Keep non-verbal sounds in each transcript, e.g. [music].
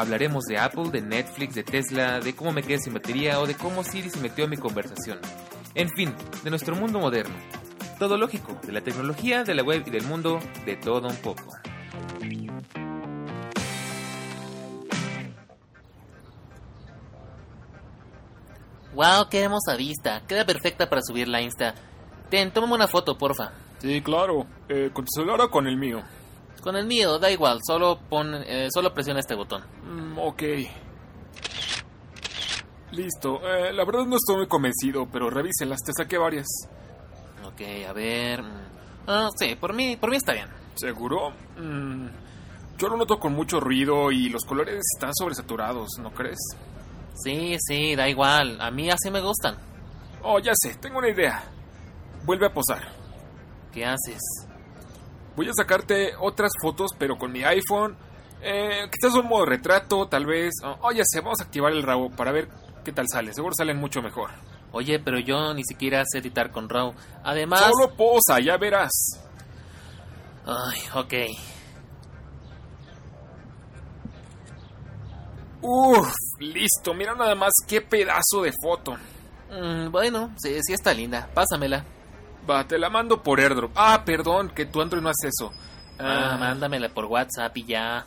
Hablaremos de Apple, de Netflix, de Tesla, de cómo me quedé sin batería o de cómo Siri se metió en mi conversación. En fin, de nuestro mundo moderno. Todo lógico, de la tecnología, de la web y del mundo, de todo un poco. Wow, qué hermosa vista. Queda perfecta para subir la Insta. Ten, tómame una foto, porfa. Sí, claro. Eh, ¿Con tu celular o con el mío? Con el mío, da igual, solo pon, eh, solo presiona este botón. Mm, ok. Listo. Eh, la verdad no estoy muy convencido, pero revísenlas, te saqué varias. Ok, a ver. mm. Ah, sí, por mí, por mí está bien. ¿Seguro? Mm, yo lo noto con mucho ruido y los colores están sobresaturados, ¿no crees? Sí, sí, da igual. A mí así me gustan. Oh, ya sé, tengo una idea. Vuelve a posar. ¿Qué haces? Voy a sacarte otras fotos, pero con mi iPhone. Eh, quizás un modo retrato, tal vez. Oh, oh, ya sé, vamos a activar el RAW para ver qué tal sale. Seguro salen mucho mejor. Oye, pero yo ni siquiera sé editar con RAW. Además... Solo posa, ya verás. Ay, ok. Uf, listo. Mira nada más qué pedazo de foto. Mm, bueno, sí, sí está linda. Pásamela. Va, te la mando por airdrop. Ah, perdón, que tu Android no hace eso. Ah, Ah, mándamela por WhatsApp y ya.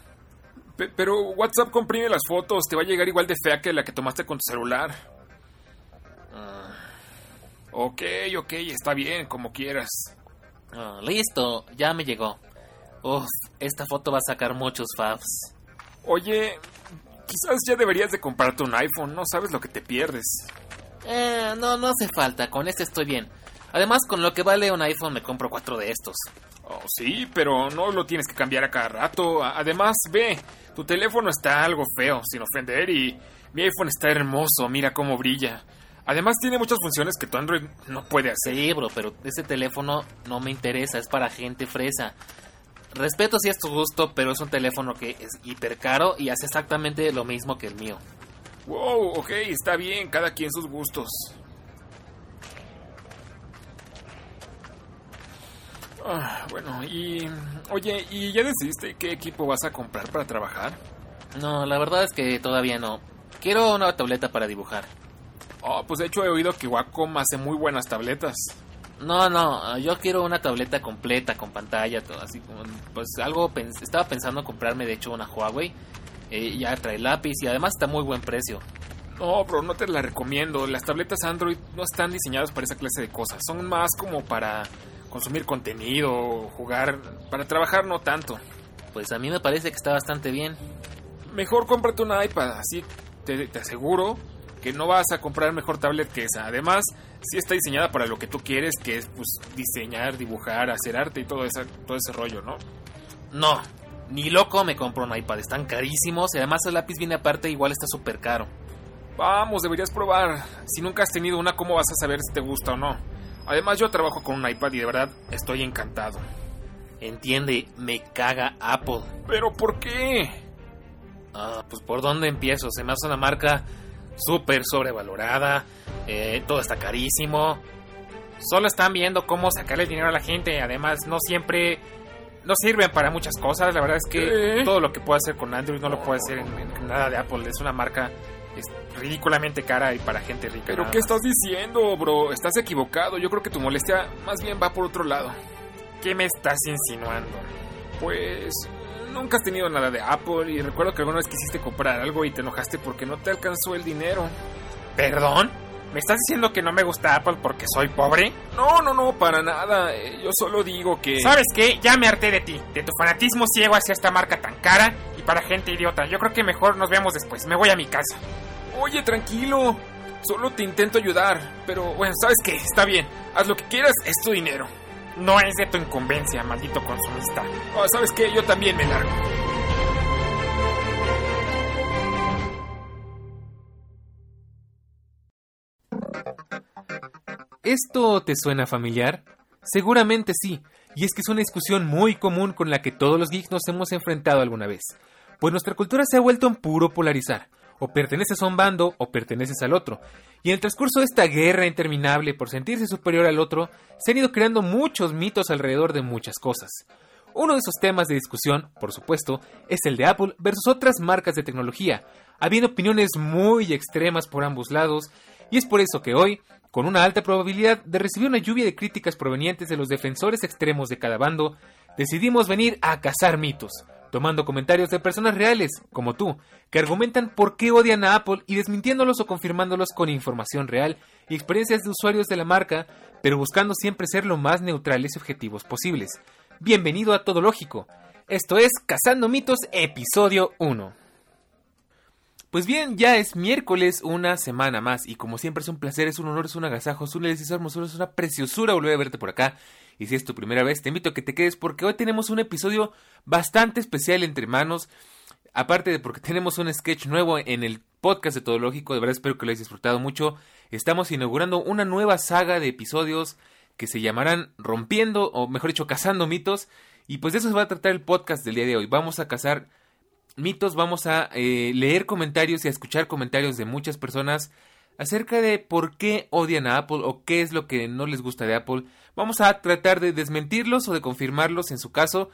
pe- pero WhatsApp comprime las fotos. Te va a llegar igual de fea que la que tomaste con tu celular. Ah, Ok, ok, está bien, como quieras. ah, listo, ya me llegó. Uf, esta foto va a sacar muchos faves. Oye, quizás ya deberías de comprarte un iPhone. No sabes lo que te pierdes. Eh, no, no hace falta, con este estoy bien. Además, con lo que vale un iPhone me compro cuatro de estos. Oh, sí, pero no lo tienes que cambiar a cada rato. Además, ve, tu teléfono está algo feo, sin ofender, y mi iPhone está hermoso, mira cómo brilla. Además, tiene muchas funciones que tu Android no puede hacer. Sí, bro, pero ese teléfono no me interesa, es para gente fresa. Respeto si es tu gusto, pero es un teléfono que es hiper caro y hace exactamente lo mismo que el mío. Wow, ok, está bien, cada quien sus gustos. Ah, bueno, y... Oye, ¿y ya decidiste qué equipo vas a comprar para trabajar? No, la verdad es que todavía no. Quiero una tableta para dibujar. Oh, pues de hecho he oído que Wacom hace muy buenas tabletas. No, no, yo quiero una tableta completa con pantalla, todo así como, pues algo pens- estaba pensando comprarme de hecho una Huawei. eh, ya trae lápiz y además está muy buen precio. No, bro, no te la recomiendo. Las tabletas Android no están diseñadas para esa clase de cosas. Son más como para consumir contenido, jugar, para trabajar no tanto. Pues a mí me parece que está bastante bien. Mejor cómprate una iPad, así te, te aseguro que no vas a comprar mejor tablet que esa. Además, sí está diseñada para lo que tú quieres, que es pues diseñar, dibujar, hacer arte y todo, esa, todo ese rollo, ¿no? No, ni loco me compro un iPad, están carísimos y además el lápiz viene aparte igual está súper caro. Vamos, deberías probar. Si nunca has tenido una, ¿cómo vas a saber si te gusta o no? Además, yo trabajo con un iPad y de verdad estoy encantado. Entiende, me caga Apple. ¿Pero por qué? Ah, pues por dónde empiezo, se me hace una marca súper sobrevalorada, eh, todo está carísimo. Solo están viendo cómo sacarle dinero a la gente, además no siempre... No sirven para muchas cosas, la verdad es que ¿Qué? todo lo que puede hacer con Android no lo puede hacer en, en nada de Apple. Es una marca es ridículamente cara y para gente rica. ¿Pero qué estás diciendo, bro? Estás equivocado. Yo creo que tu molestia más bien va por otro lado. ¿Qué me estás insinuando? Pues nunca has tenido nada de Apple y recuerdo que alguna vez quisiste comprar algo y te enojaste porque no te alcanzó el dinero. ¿Perdón? ¿Me estás diciendo que no me gusta Apple porque soy pobre? No, no, no, para nada. Eh, Yo solo digo que... ¿Sabes qué? Ya me harté de ti, de tu fanatismo ciego hacia esta marca tan cara y para gente idiota. Yo creo que mejor nos vemos después. Me voy a mi casa. Oye, tranquilo. Solo te intento ayudar. Pero bueno, ¿sabes qué? Está bien. Haz lo que quieras, es tu dinero. No es de tu incumbencia, maldito consumista. Ah, ¿Sabes qué? Yo también me largo. ¿Esto te suena familiar? Seguramente sí, y es que es una discusión muy común con la que todos los geeks nos hemos enfrentado alguna vez, pues nuestra cultura se ha vuelto en puro polarizar, o perteneces a un bando o perteneces al otro, y en el transcurso de esta guerra interminable por sentirse superior al otro, se han ido creando muchos mitos alrededor de muchas cosas. Uno de esos temas de discusión, por supuesto, es el de Apple versus otras marcas de tecnología, habiendo opiniones muy extremas por ambos lados, y es por eso que hoy con una alta probabilidad de recibir una lluvia de críticas provenientes de los defensores extremos de cada bando, decidimos venir a cazar mitos, tomando comentarios de personas reales, como tú, que argumentan por qué odian a Apple y desmintiéndolos o confirmándolos con información real y experiencias de usuarios de la marca, pero buscando siempre ser lo más neutrales y objetivos posibles. Bienvenido a Todo Lógico. Esto es Cazando Mitos, episodio 1. Pues bien, ya es miércoles, una semana más, y como siempre es un placer, es un honor, es un agasajo, es una deliciosa hermosura, es una preciosura volver a verte por acá. Y si es tu primera vez, te invito a que te quedes porque hoy tenemos un episodio bastante especial entre manos. Aparte de porque [laughs] tenemos un sketch nuevo en el podcast de Todo Lógico, de verdad espero que lo hayas disfrutado mucho. Estamos inaugurando una nueva saga de episodios que se llamarán Rompiendo, o mejor dicho, Cazando Mitos. Y pues de eso se va a tratar el podcast del día de hoy. Vamos a cazar mitos vamos a eh, leer comentarios y a escuchar comentarios de muchas personas acerca de por qué odian a Apple o qué es lo que no les gusta de Apple. Vamos a tratar de desmentirlos o de confirmarlos en su caso.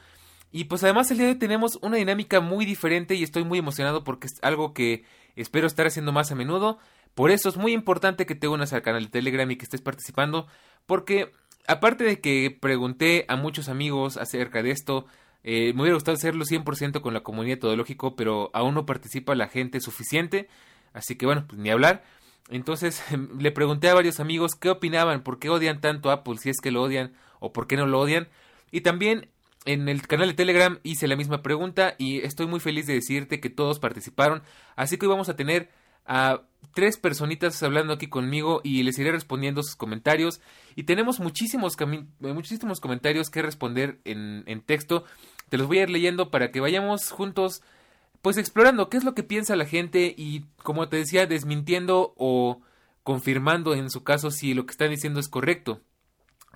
Y pues además el día de hoy tenemos una dinámica muy diferente y estoy muy emocionado porque es algo que espero estar haciendo más a menudo. Por eso es muy importante que te unas al canal de Telegram y que estés participando porque aparte de que pregunté a muchos amigos acerca de esto, eh, me hubiera gustado hacerlo 100% con la comunidad todológico, pero aún no participa la gente suficiente. Así que bueno, pues ni hablar. Entonces [laughs] le pregunté a varios amigos qué opinaban, por qué odian tanto a Apple, si es que lo odian o por qué no lo odian. Y también en el canal de Telegram hice la misma pregunta y estoy muy feliz de decirte que todos participaron. Así que hoy vamos a tener a tres personitas hablando aquí conmigo y les iré respondiendo sus comentarios. Y tenemos muchísimos, muchísimos comentarios que responder en, en texto. Te los voy a ir leyendo para que vayamos juntos, pues explorando qué es lo que piensa la gente y, como te decía, desmintiendo o confirmando en su caso si lo que están diciendo es correcto.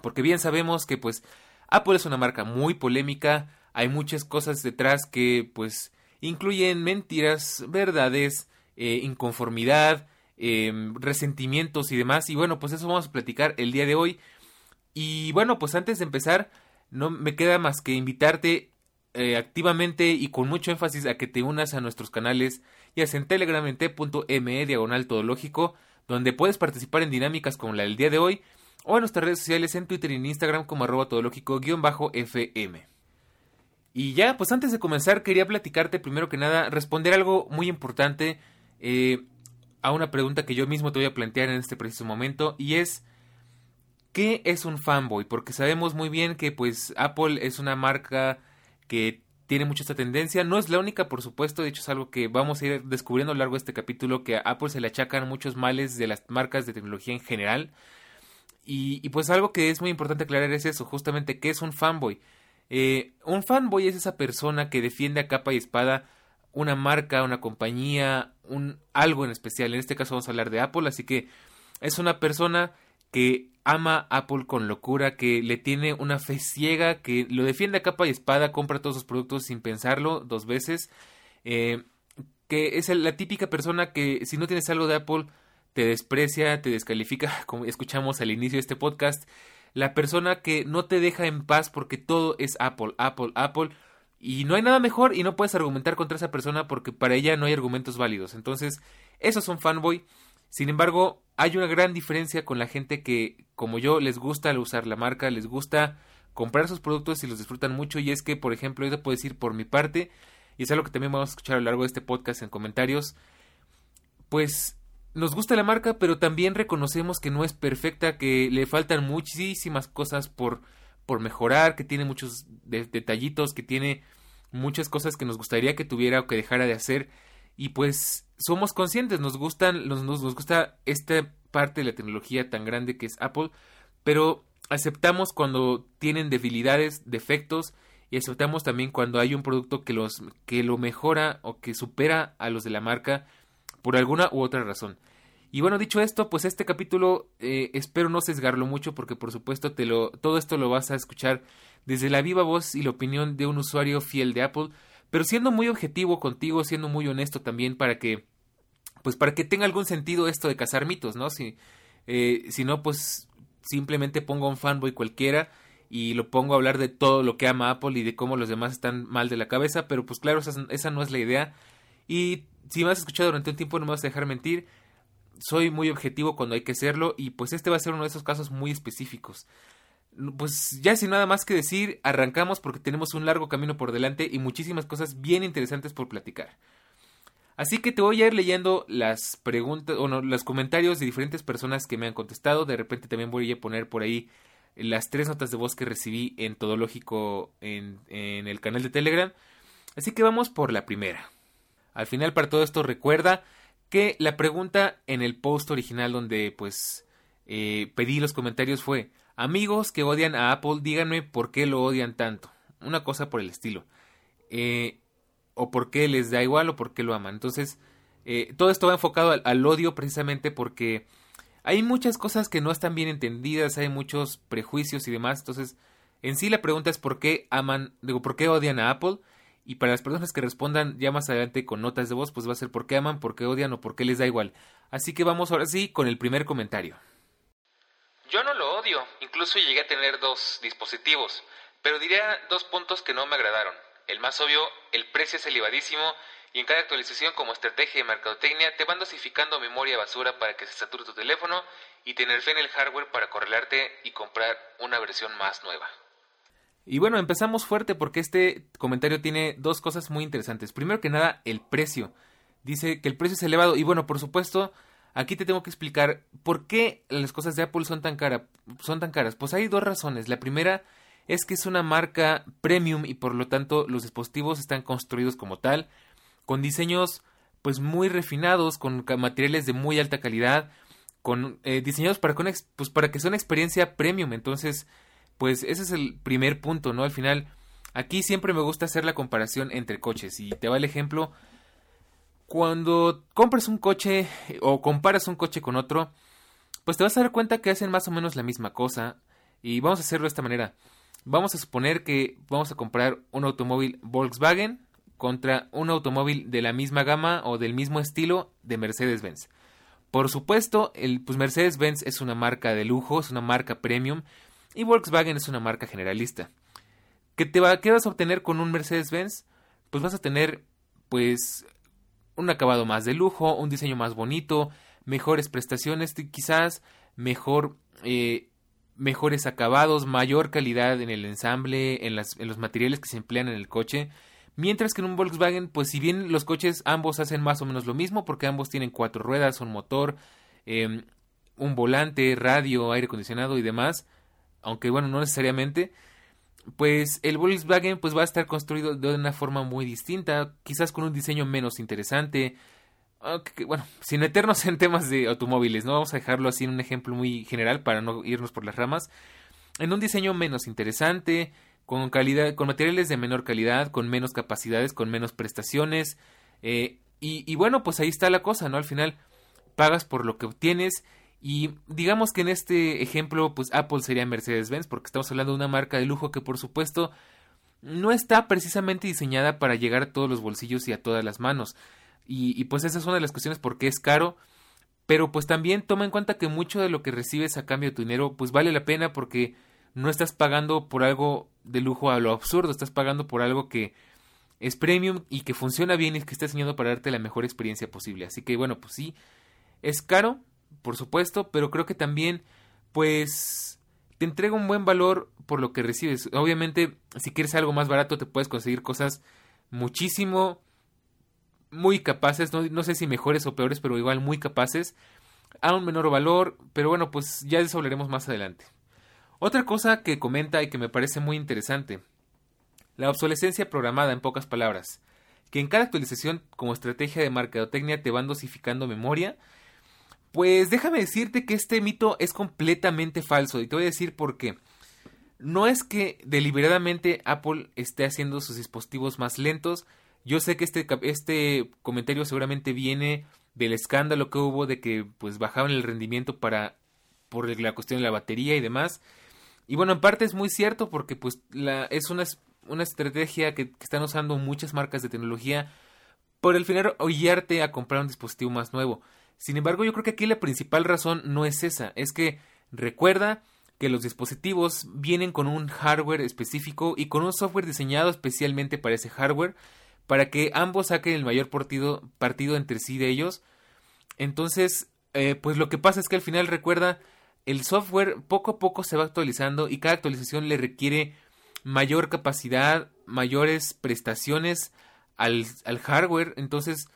Porque bien sabemos que, pues, Apple es una marca muy polémica, hay muchas cosas detrás que, pues, incluyen mentiras, verdades, eh, inconformidad, em, resentimientos y demás. Y bueno, pues eso vamos a platicar el día de hoy. Y bueno, pues antes de empezar, no me queda más que invitarte eh, activamente y con mucho énfasis a que te unas a nuestros canales, ya sea en Telegram en t.me diagonal todológico, donde puedes participar en dinámicas como la del día de hoy, o en nuestras redes sociales en Twitter y en Instagram como arroba todológico-fm. Y ya, pues antes de comenzar quería platicarte primero que nada, responder algo muy importante eh, a una pregunta que yo mismo te voy a plantear en este preciso momento y es ¿qué es un fanboy? Porque sabemos muy bien que pues Apple es una marca que tiene mucha esta tendencia. No es la única, por supuesto, de hecho es algo que vamos a ir descubriendo a lo largo de este capítulo, que a Apple se le achacan muchos males de las marcas de tecnología en general. Y, pues algo que es muy importante aclarar es eso, justamente, ¿qué es un fanboy? Eh, un fanboy es esa persona que defiende a capa y espada una marca, una compañía, un algo en especial. En este caso vamos a hablar de Apple, así que es una persona que ama Apple con locura, que le tiene una fe ciega, que lo defiende a capa y espada, compra todos sus productos sin pensarlo dos veces, eh, que es la típica persona que si no tienes algo de Apple te desprecia, te descalifica, [laughs] como escuchamos al inicio de este podcast, la persona que no te deja en paz porque todo es Apple, Apple, Apple, y no hay nada mejor y no puedes argumentar contra esa persona porque para ella no hay argumentos válidos. Entonces, esos son fanboy. Sin embargo, hay una gran diferencia con la gente que, como yo, les gusta usar la marca, les gusta comprar sus productos y los disfrutan mucho. Y es que, por ejemplo, yo te puedo decir por mi parte, y es algo que también vamos a escuchar a lo largo de este podcast en comentarios, pues nos gusta la marca, pero también reconocemos que no es perfecta, que le faltan muchísimas cosas por, por mejorar, que tiene muchos detallitos, que tiene muchas cosas que nos gustaría que tuviera o que dejara de hacer y pues somos conscientes, nos gustan, nos, nos, gusta esta parte de la tecnología tan grande que es Apple, pero aceptamos cuando tienen debilidades, defectos y aceptamos también cuando hay un producto que los que lo mejora o que supera a los de la marca por alguna u otra razón. Y bueno, dicho esto, pues este capítulo eh, espero no sesgarlo mucho porque por supuesto te lo, todo esto lo vas a escuchar desde la viva voz y la opinión de un usuario fiel de Apple, pero siendo muy objetivo contigo, siendo muy honesto también para que, pues para que tenga algún sentido esto de cazar mitos, ¿no? Si, eh, si no, pues simplemente pongo a un fanboy cualquiera y lo pongo a hablar de todo lo que ama Apple y de cómo los demás están mal de la cabeza, pero pues claro, esa, esa no es la idea. Y si me has escuchado durante un tiempo no me vas a dejar mentir, soy muy objetivo cuando hay que serlo y pues este va a ser uno de esos casos muy específicos. Pues ya sin nada más que decir, arrancamos porque tenemos un largo camino por delante y muchísimas cosas bien interesantes por platicar. Así que te voy a ir leyendo las preguntas o los comentarios de diferentes personas que me han contestado. De repente también voy a poner por ahí las tres notas de voz que recibí en Todológico en, en el canal de Telegram. Así que vamos por la primera. Al final para todo esto recuerda que la pregunta en el post original donde pues eh, pedí los comentarios fue amigos que odian a Apple díganme por qué lo odian tanto. Una cosa por el estilo. Eh, o por qué les da igual o por qué lo aman. Entonces eh, todo esto va enfocado al, odio precisamente porque hay muchas cosas que no están bien entendidas hay muchos prejuicios y demás. Entonces en sí la pregunta es por qué aman digo por qué odian a Apple. Y para las personas que respondan ya más adelante con notas de voz, pues va a ser por qué aman, por qué odian o por qué les da igual. Así que vamos ahora sí con el primer comentario. Yo no lo odio, incluso llegué a tener dos dispositivos, pero diría dos puntos que no me agradaron. El más obvio, el precio es elevadísimo y en cada actualización como estrategia de mercadotecnia te van dosificando memoria basura para que se sature tu teléfono y tener fe en el hardware para correlarte y comprar una versión más nueva. Y bueno, empezamos fuerte porque este comentario tiene dos cosas muy interesantes. Primero que nada, el precio. Dice que el precio es elevado. Y bueno, por supuesto, aquí te tengo que explicar por qué las cosas de Apple son tan, cara, son tan caras. Pues hay dos razones. La primera es que es una marca premium y por lo tanto los dispositivos están construidos como tal, con diseños pues muy refinados, con materiales de muy alta calidad, con eh, diseñados para, pues, para que sea una experiencia premium. Entonces, pues ese es el primer punto, ¿no? Al final, aquí siempre me gusta hacer la comparación entre coches y te va el ejemplo. Cuando compras un coche o comparas un coche con otro, pues te vas a dar cuenta que hacen más o menos la misma cosa y vamos a hacerlo de esta manera. Vamos a suponer que vamos a comprar un automóvil Volkswagen contra un automóvil de la misma gama o del mismo estilo de Mercedes-Benz. Por supuesto, el pues Mercedes-Benz es una marca de lujo, es una marca premium y Volkswagen es una marca generalista. ¿Qué, te va, ¿Qué vas a obtener con un Mercedes-Benz? Pues vas a tener, pues, un acabado más de lujo, un diseño más bonito, mejores prestaciones, quizás mejor, eh, mejores acabados, mayor calidad en el ensamble, en, las, los materiales que se emplean en el coche. Mientras que en un Volkswagen, pues si bien los coches ambos hacen más o menos lo mismo, porque ambos tienen cuatro ruedas, un motor, em, un volante, radio, aire acondicionado y demás, aunque bueno, no necesariamente, pues el Volkswagen pues va a estar construido de una forma muy distinta, quizás con un diseño menos interesante, bueno, sin meternos en temas de automóviles, no vamos a dejarlo así en un ejemplo muy general para no irnos por las ramas, en un diseño menos interesante, con calidad, con materiales de menor calidad, con menos capacidades, con menos prestaciones, eh, y, y bueno, pues ahí está la cosa, ¿no? Al final pagas por lo que obtienes y digamos que en este ejemplo, pues Apple sería Mercedes-Benz, porque estamos hablando de una marca de lujo que por supuesto no está precisamente diseñada para llegar a todos los bolsillos y a todas las manos. Y, pues esa es una de las cuestiones porque es caro. Pero pues también toma en cuenta que mucho de lo que recibes a cambio de tu dinero pues vale la pena porque no estás pagando por algo de lujo a lo absurdo, estás pagando por algo que es premium y que funciona bien y que está diseñado para darte la mejor experiencia posible. Así que bueno, pues sí, es caro, por supuesto, pero creo que también, pues, te entrega un buen valor por lo que recibes. Obviamente, si quieres algo más barato, te puedes conseguir cosas muchísimo, muy capaces, no, no sé si mejores o peores, pero igual muy capaces, a un menor valor, pero bueno, pues ya de eso hablaremos más adelante. Otra cosa que comenta y que me parece muy interesante, la obsolescencia programada en pocas palabras, que en cada actualización como estrategia de mercadotecnia te van dosificando memoria pues déjame decirte que este mito es completamente falso y te voy a decir por qué. No es que deliberadamente Apple esté haciendo sus dispositivos más lentos. Yo sé que este, este comentario seguramente viene del escándalo que hubo de que pues bajaban el rendimiento para por la cuestión de la batería y demás. Y bueno, en parte es muy cierto porque pues es una, una estrategia que, están usando muchas marcas de tecnología por el final oyarte a comprar un dispositivo más nuevo. Sin embargo, yo creo que aquí la principal razón no es esa, es que recuerda que los dispositivos vienen con un hardware específico y con un software diseñado especialmente para ese hardware para que ambos saquen el mayor partido, partido entre sí de ellos. Entonces, eh, pues lo que pasa es que al final recuerda, el software poco a poco se va actualizando y cada actualización le requiere mayor capacidad, mayores prestaciones al, al hardware. Entonces,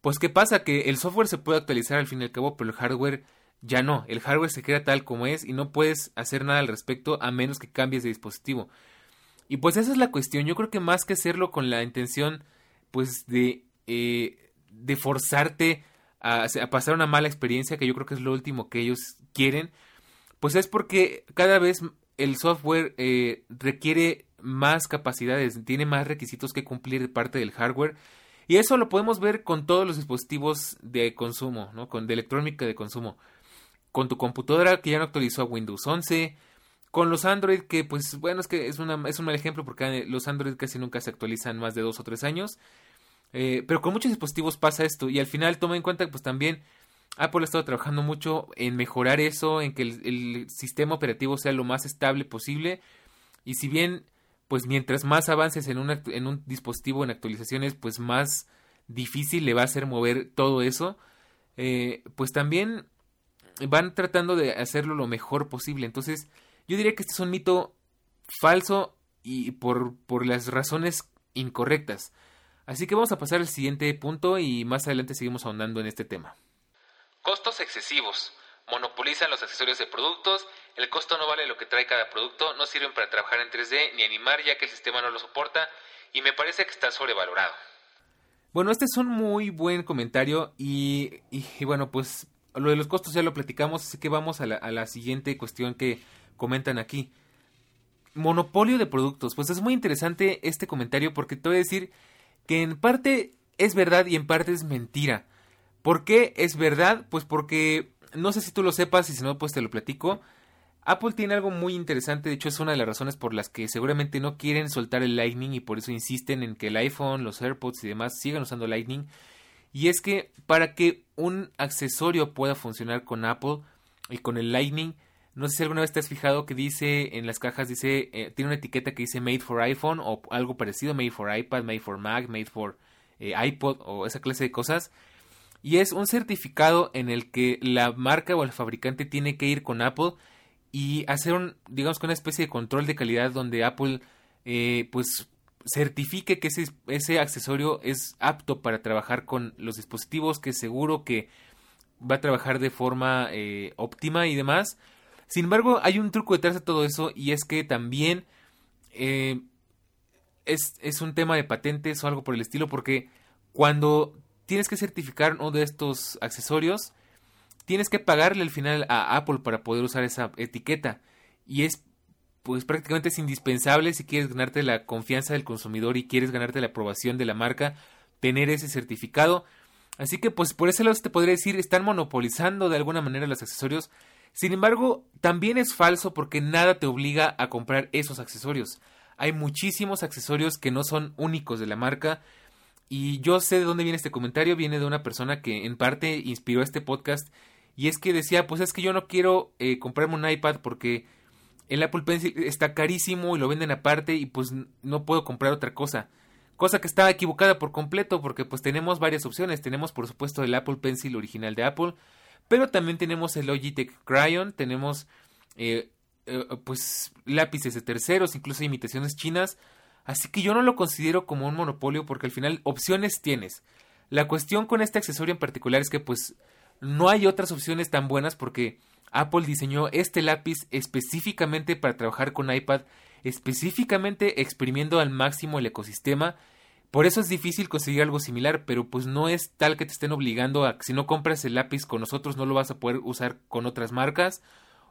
pues ¿qué pasa? Que el software se puede actualizar al fin y al cabo, pero el hardware ya no. El hardware se queda tal como es y no puedes hacer nada al respecto a menos que cambies de dispositivo. Y pues esa es la cuestión. Yo creo que más que hacerlo con la intención pues de, eh, de forzarte a, pasar una mala experiencia, que yo creo que es lo último que ellos quieren, pues es porque cada vez el software eh, requiere más capacidades, tiene más requisitos que cumplir de parte del hardware. Y eso lo podemos ver con todos los dispositivos de consumo, ¿no? Con de electrónica de consumo. Con tu computadora que ya no actualizó a Windows 11, con los Android, que pues bueno, es que es, una, es un mal ejemplo porque los Android casi nunca se actualizan más de dos o tres años. Eh, pero con muchos dispositivos pasa esto y al final toma en cuenta que pues también Apple ha estado trabajando mucho en mejorar eso, en que el, sistema operativo sea lo más estable posible. Y si bien, pues mientras más avances en, en un dispositivo en actualizaciones, pues más difícil le va a ser mover todo eso, eh, pues también van tratando de hacerlo lo mejor posible. Entonces, yo diría que este es un mito falso y por, por las razones incorrectas. Así que vamos a pasar al siguiente punto y más adelante seguimos ahondando en este tema. Costos excesivos. Monopolizan los accesorios de productos, el costo no vale lo que trae cada producto, no sirven para trabajar en 3D ni animar ya que el sistema no lo soporta y me parece que está sobrevalorado. Bueno, este es un muy buen comentario y, bueno, pues lo de los costos ya lo platicamos, así que vamos a la, a la siguiente cuestión que comentan aquí. Monopolio de productos. Pues es muy interesante este comentario porque te voy a decir que en parte es verdad y en parte es mentira. ¿Por qué es verdad? Pues porque no sé si tú lo sepas y si no, pues te lo platico. Apple tiene algo muy interesante, de hecho es una de las razones por las que seguramente no quieren soltar el Lightning y por eso insisten en que el iPhone, los AirPods y demás sigan usando Lightning. Y es que para que un accesorio pueda funcionar con Apple y con el Lightning, no sé si alguna vez te has fijado que dice en las cajas, dice, eh, tiene una etiqueta que dice Made for iPhone o algo parecido, Made for iPad, Made for Mac, Made for eh, iPod o esa clase de cosas. Y es un certificado en el que la marca o el fabricante tiene que ir con Apple y hacer un, digamos, una especie de control de calidad donde Apple, eh, pues, certifique que ese, ese accesorio es apto para trabajar con los dispositivos, que seguro que va a trabajar de forma óptima y demás. Sin embargo, hay un truco detrás de todo eso y es que también eh, es, es, un tema de patentes o algo por el estilo porque cuando tienes que certificar uno de estos accesorios, tienes que pagarle al final a Apple para poder usar esa etiqueta y es pues prácticamente es indispensable si quieres ganarte la confianza del consumidor y quieres ganarte la aprobación de la marca tener ese certificado. Así que pues por ese lado te podría decir están monopolizando de alguna manera los accesorios sin embargo, también es falso porque nada te obliga a comprar esos accesorios. Hay muchísimos accesorios que no son únicos de la marca. Y yo sé de dónde viene este comentario. Viene de una persona que en parte inspiró este podcast. Y es que decía, pues es que yo no quiero eh, comprarme un iPad porque el Apple Pencil está carísimo y lo venden aparte y pues no puedo comprar otra cosa. Cosa que estaba equivocada por completo porque pues tenemos varias opciones. Tenemos por supuesto el Apple Pencil original de Apple. Pero también tenemos el Logitech Cryon, tenemos eh, eh, pues lápices de terceros, incluso imitaciones chinas. Así que yo no lo considero como un monopolio porque al final opciones tienes. La cuestión con este accesorio en particular es que pues no hay otras opciones tan buenas porque Apple diseñó este lápiz específicamente para trabajar con iPad, específicamente exprimiendo al máximo el ecosistema por eso es difícil conseguir algo similar, pero pues no es tal que te estén obligando a que si no compras el lápiz con nosotros no lo vas a poder usar con otras marcas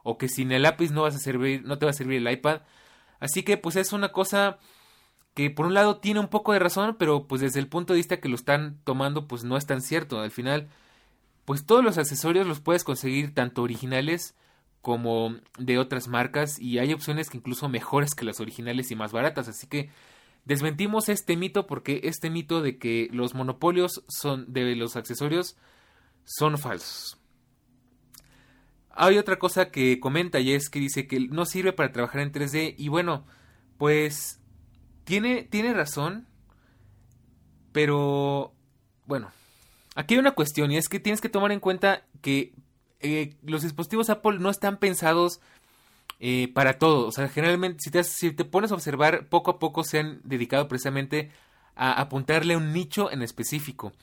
o que sin el lápiz no vas a servir, no te va a servir el iPad. Así que pues es una cosa que por un lado tiene un poco de razón, pero pues desde el punto de vista que lo están tomando pues no es tan cierto. Al final pues todos los accesorios los puedes conseguir tanto originales como de otras marcas y hay opciones que incluso mejores que las originales y más baratas, así que desmentimos este mito porque este mito de que los monopolios son de los accesorios son falsos. Hay otra cosa que comenta y es que dice que no sirve para trabajar en 3D y bueno, pues tiene, tiene razón, pero bueno, aquí hay una cuestión y es que tienes que tomar en cuenta que eh, los dispositivos Apple no están pensados eh, para todo. O sea, generalmente, si te, si te pones a observar, poco a poco se han dedicado precisamente a apuntarle a un nicho en específico.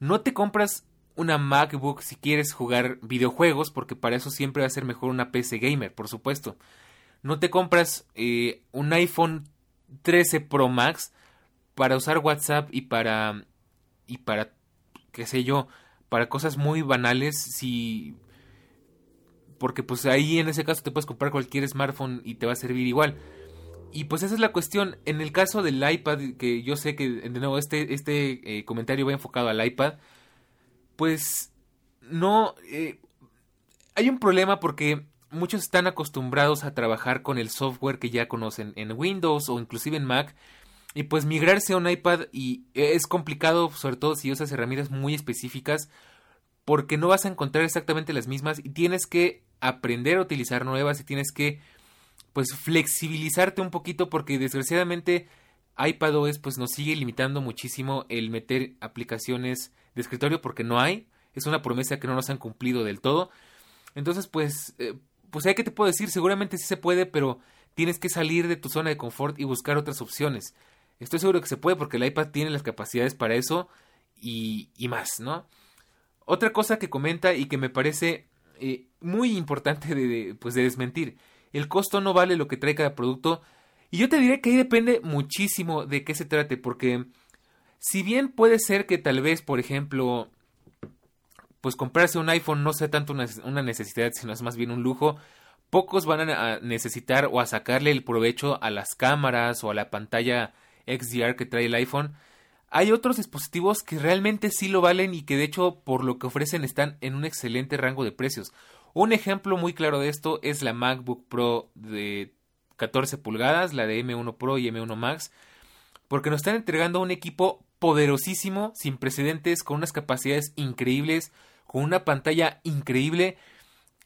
No te compras una MacBook si quieres jugar videojuegos, porque para eso siempre va a ser mejor una PC gamer, por supuesto. No te compras eh, un iPhone 13 Pro Max para usar WhatsApp y para y para qué sé yo, para cosas muy banales si porque pues ahí en ese caso te puedes comprar cualquier smartphone y te va a servir igual. Y pues esa es la cuestión. En el caso del iPad, que yo sé que de nuevo este, este eh, comentario va enfocado al iPad, pues no... Eh, hay un problema porque muchos están acostumbrados a trabajar con el software que ya conocen en Windows o inclusive en Mac. Y pues migrarse a un iPad y es complicado, sobre todo si usas herramientas muy específicas, porque no vas a encontrar exactamente las mismas y tienes que aprender a utilizar nuevas y tienes que pues flexibilizarte un poquito porque desgraciadamente iPadOS pues nos sigue limitando muchísimo el meter aplicaciones de escritorio porque no hay, es una promesa que no nos han cumplido del todo. Entonces pues eh, pues hay que te puedo decir, seguramente sí se puede, pero tienes que salir de tu zona de confort y buscar otras opciones. Estoy seguro que se puede porque el iPad tiene las capacidades para eso y, y más, ¿no? Otra cosa que comenta y que me parece eh, muy importante de, pues de desmentir. El costo no vale lo que trae cada producto. Y yo te diré que ahí depende muchísimo de qué se trate, porque si bien puede ser que tal vez, por ejemplo, pues comprarse un iPhone no sea tanto una, necesidad, sino es más bien un lujo, pocos van a necesitar o a sacarle el provecho a las cámaras o a la pantalla XDR que trae el iPhone hay otros dispositivos que realmente sí lo valen y que de hecho por lo que ofrecen están en un excelente rango de precios. Un ejemplo muy claro de esto es la MacBook Pro de 14 pulgadas, la de M1 Pro y M1 Max, porque nos están entregando un equipo poderosísimo, sin precedentes, con unas capacidades increíbles, con una pantalla increíble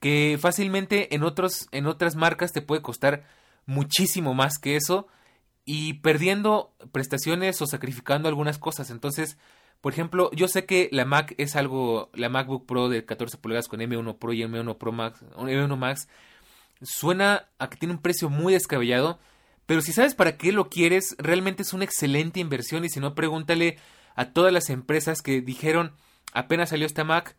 que fácilmente en otros en otras marcas te puede costar muchísimo más que eso y perdiendo prestaciones o sacrificando algunas cosas. Entonces, por ejemplo, yo sé que la Mac es algo, la MacBook Pro de 14 pulgadas con M1 Pro y M1 Pro Max, M1 Max, suena a que tiene un precio muy descabellado, pero si sabes para qué lo quieres, realmente es una excelente inversión y si no, pregúntale a todas las empresas que dijeron, apenas salió esta Mac,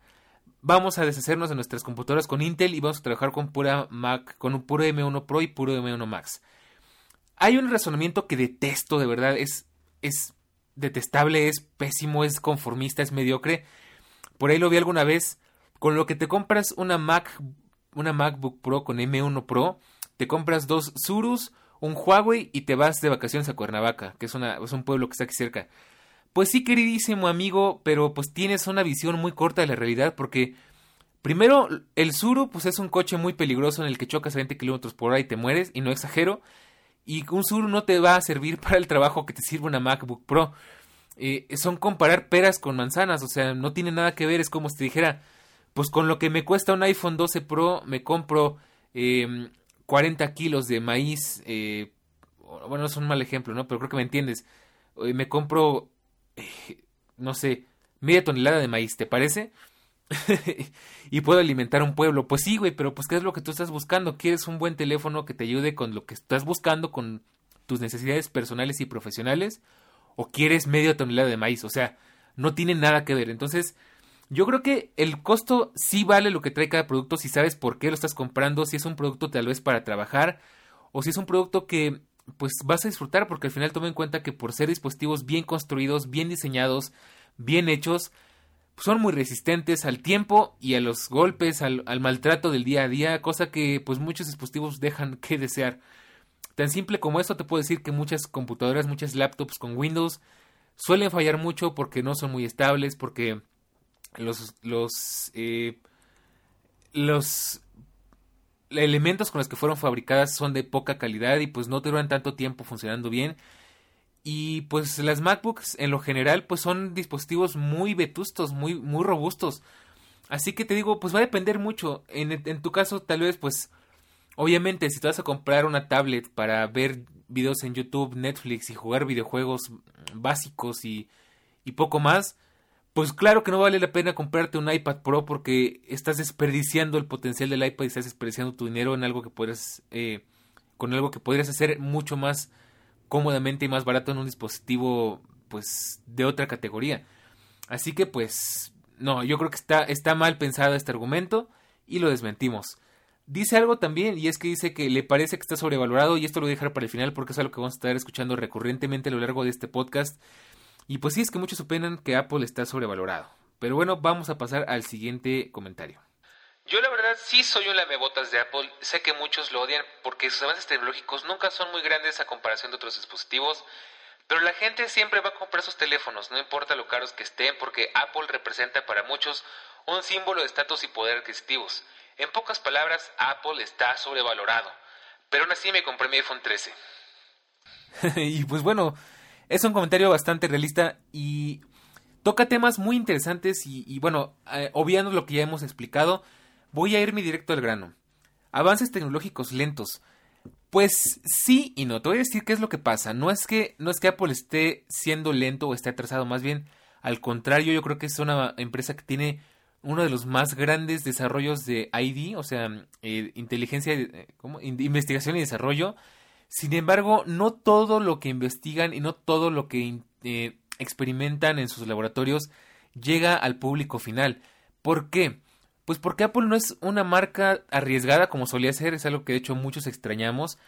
vamos a deshacernos de nuestras computadoras con Intel y vamos a trabajar con pura Mac, con un puro M1 Pro y puro M1 Max. Hay un razonamiento que detesto, de verdad, es, es detestable, es pésimo, es conformista, es mediocre. Por ahí lo vi alguna vez. Con lo que te compras una Mac, una MacBook Pro con M1 Pro, te compras dos Surus, un Huawei y te vas de vacaciones a Cuernavaca, que es, una, es un pueblo que está aquí cerca. Pues sí, queridísimo amigo, pero pues tienes una visión muy corta de la realidad porque primero el Suru pues es un coche muy peligroso en el que chocas a 20 kilómetros por hora y te mueres y no exagero y un Sur no te va a servir [laughs] para el trabajo que te sirve una MacBook Pro. Eh, son comparar peras con manzanas, o sea, no tiene nada que ver, es como si te dijera, pues con lo que me cuesta un iPhone 12 Pro, me compro 40 em, kilos de maíz, eh, bueno, es un mal ejemplo, ¿no? Pero creo que me entiendes. Eh, me compro, [laughs] no sé, media tonelada de maíz, ¿te parece? [laughs] y puedo alimentar un pueblo. Pues sí, güey, pero pues ¿qué es lo que tú estás buscando? ¿Quieres un buen teléfono que te ayude con lo que estás buscando, con tus necesidades personales y profesionales? ¿O quieres media tonelada de maíz? O sea, no tiene nada que ver. Entonces, yo creo que el costo sí vale lo que trae cada producto si sabes por qué lo estás comprando, si es un producto tal vez para trabajar o si es un producto que pues vas a disfrutar porque al final toma en cuenta que por ser dispositivos bien construidos, bien diseñados, bien hechos, son muy resistentes al tiempo y a los golpes, al, maltrato del día a día, cosa que pues muchos dispositivos dejan [laughs] que desear. Tan simple como eso te puedo decir que muchas computadoras, muchas laptops con Windows suelen fallar mucho porque no son muy estables, porque los, los, eh, los elementos con los que fueron fabricadas son de poca calidad y pues no duran tanto tiempo funcionando bien. Y pues las MacBooks en lo general pues son dispositivos muy vetustos, muy, muy robustos. Así que te digo, pues va a depender mucho. En, tu caso tal vez pues obviamente si te vas a comprar una tablet para ver videos en YouTube, Netflix y jugar videojuegos básicos y, y poco más, pues claro que no vale la pena comprarte un iPad Pro porque estás desperdiciando el potencial del iPad y estás desperdiciando tu dinero en algo que podrías, eh, con algo que podrías hacer mucho más cómodamente y más barato en un dispositivo, pues, de otra categoría. Así que, pues, no, yo creo que está, está mal pensado este argumento y lo desmentimos. Dice algo también, y es que dice que le parece que está sobrevalorado, y esto lo voy a dejar para el final porque es algo que vamos a estar escuchando recurrentemente a lo largo de este podcast. Y pues sí, es que muchos opinan que Apple está sobrevalorado. Pero bueno, vamos a pasar al siguiente comentario. Yo la verdad sí soy un lamebotas de Apple, sé que muchos lo odian porque sus avances tecnológicos nunca son muy grandes a comparación de otros dispositivos, pero la gente siempre va a comprar sus teléfonos, no importa lo caros que estén, porque Apple representa para muchos un símbolo de estatus y poder adquisitivos. En pocas palabras, Apple está sobrevalorado, pero aún así me compré mi iPhone 13. [laughs] y pues bueno, es un comentario bastante realista y toca temas muy interesantes y, bueno, eh, obviando lo que ya hemos explicado, voy a irme directo al grano. Avances tecnológicos lentos. Pues sí y no. Te voy a decir qué es lo que pasa. No es que, no es que Apple esté siendo lento o esté atrasado, más bien al contrario, yo creo que es una empresa que tiene uno de los más grandes desarrollos de ID, o sea, eh, inteligencia, eh, investigación y desarrollo sin embargo, no todo lo que investigan y no todo lo que eh, experimentan en sus laboratorios llega al público final. ¿Por qué? Pues porque Apple no es una marca arriesgada como solía ser, es algo que de hecho muchos extrañamos.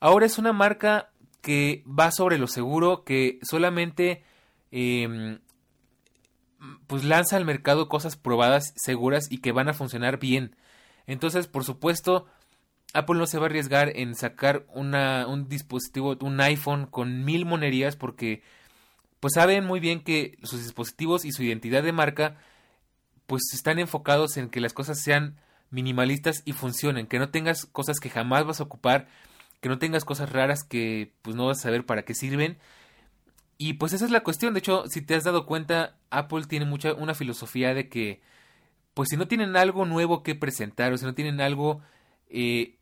Ahora es una marca que va sobre lo seguro, que solamente em, pues lanza al mercado cosas probadas, seguras y que van a funcionar bien. Entonces, por supuesto, Apple no se va a arriesgar en sacar una, un dispositivo, un iPhone con mil monerías porque pues saben muy bien que sus dispositivos y su identidad de marca pues están enfocados en que las cosas sean minimalistas y funcionen, que no tengas cosas que jamás vas a ocupar, que no tengas cosas raras que pues no vas a saber para qué sirven. Y pues esa es la cuestión, de hecho, si te has dado cuenta, Apple tiene mucha una filosofía de que pues si no tienen algo nuevo que presentar o si no tienen algo eh,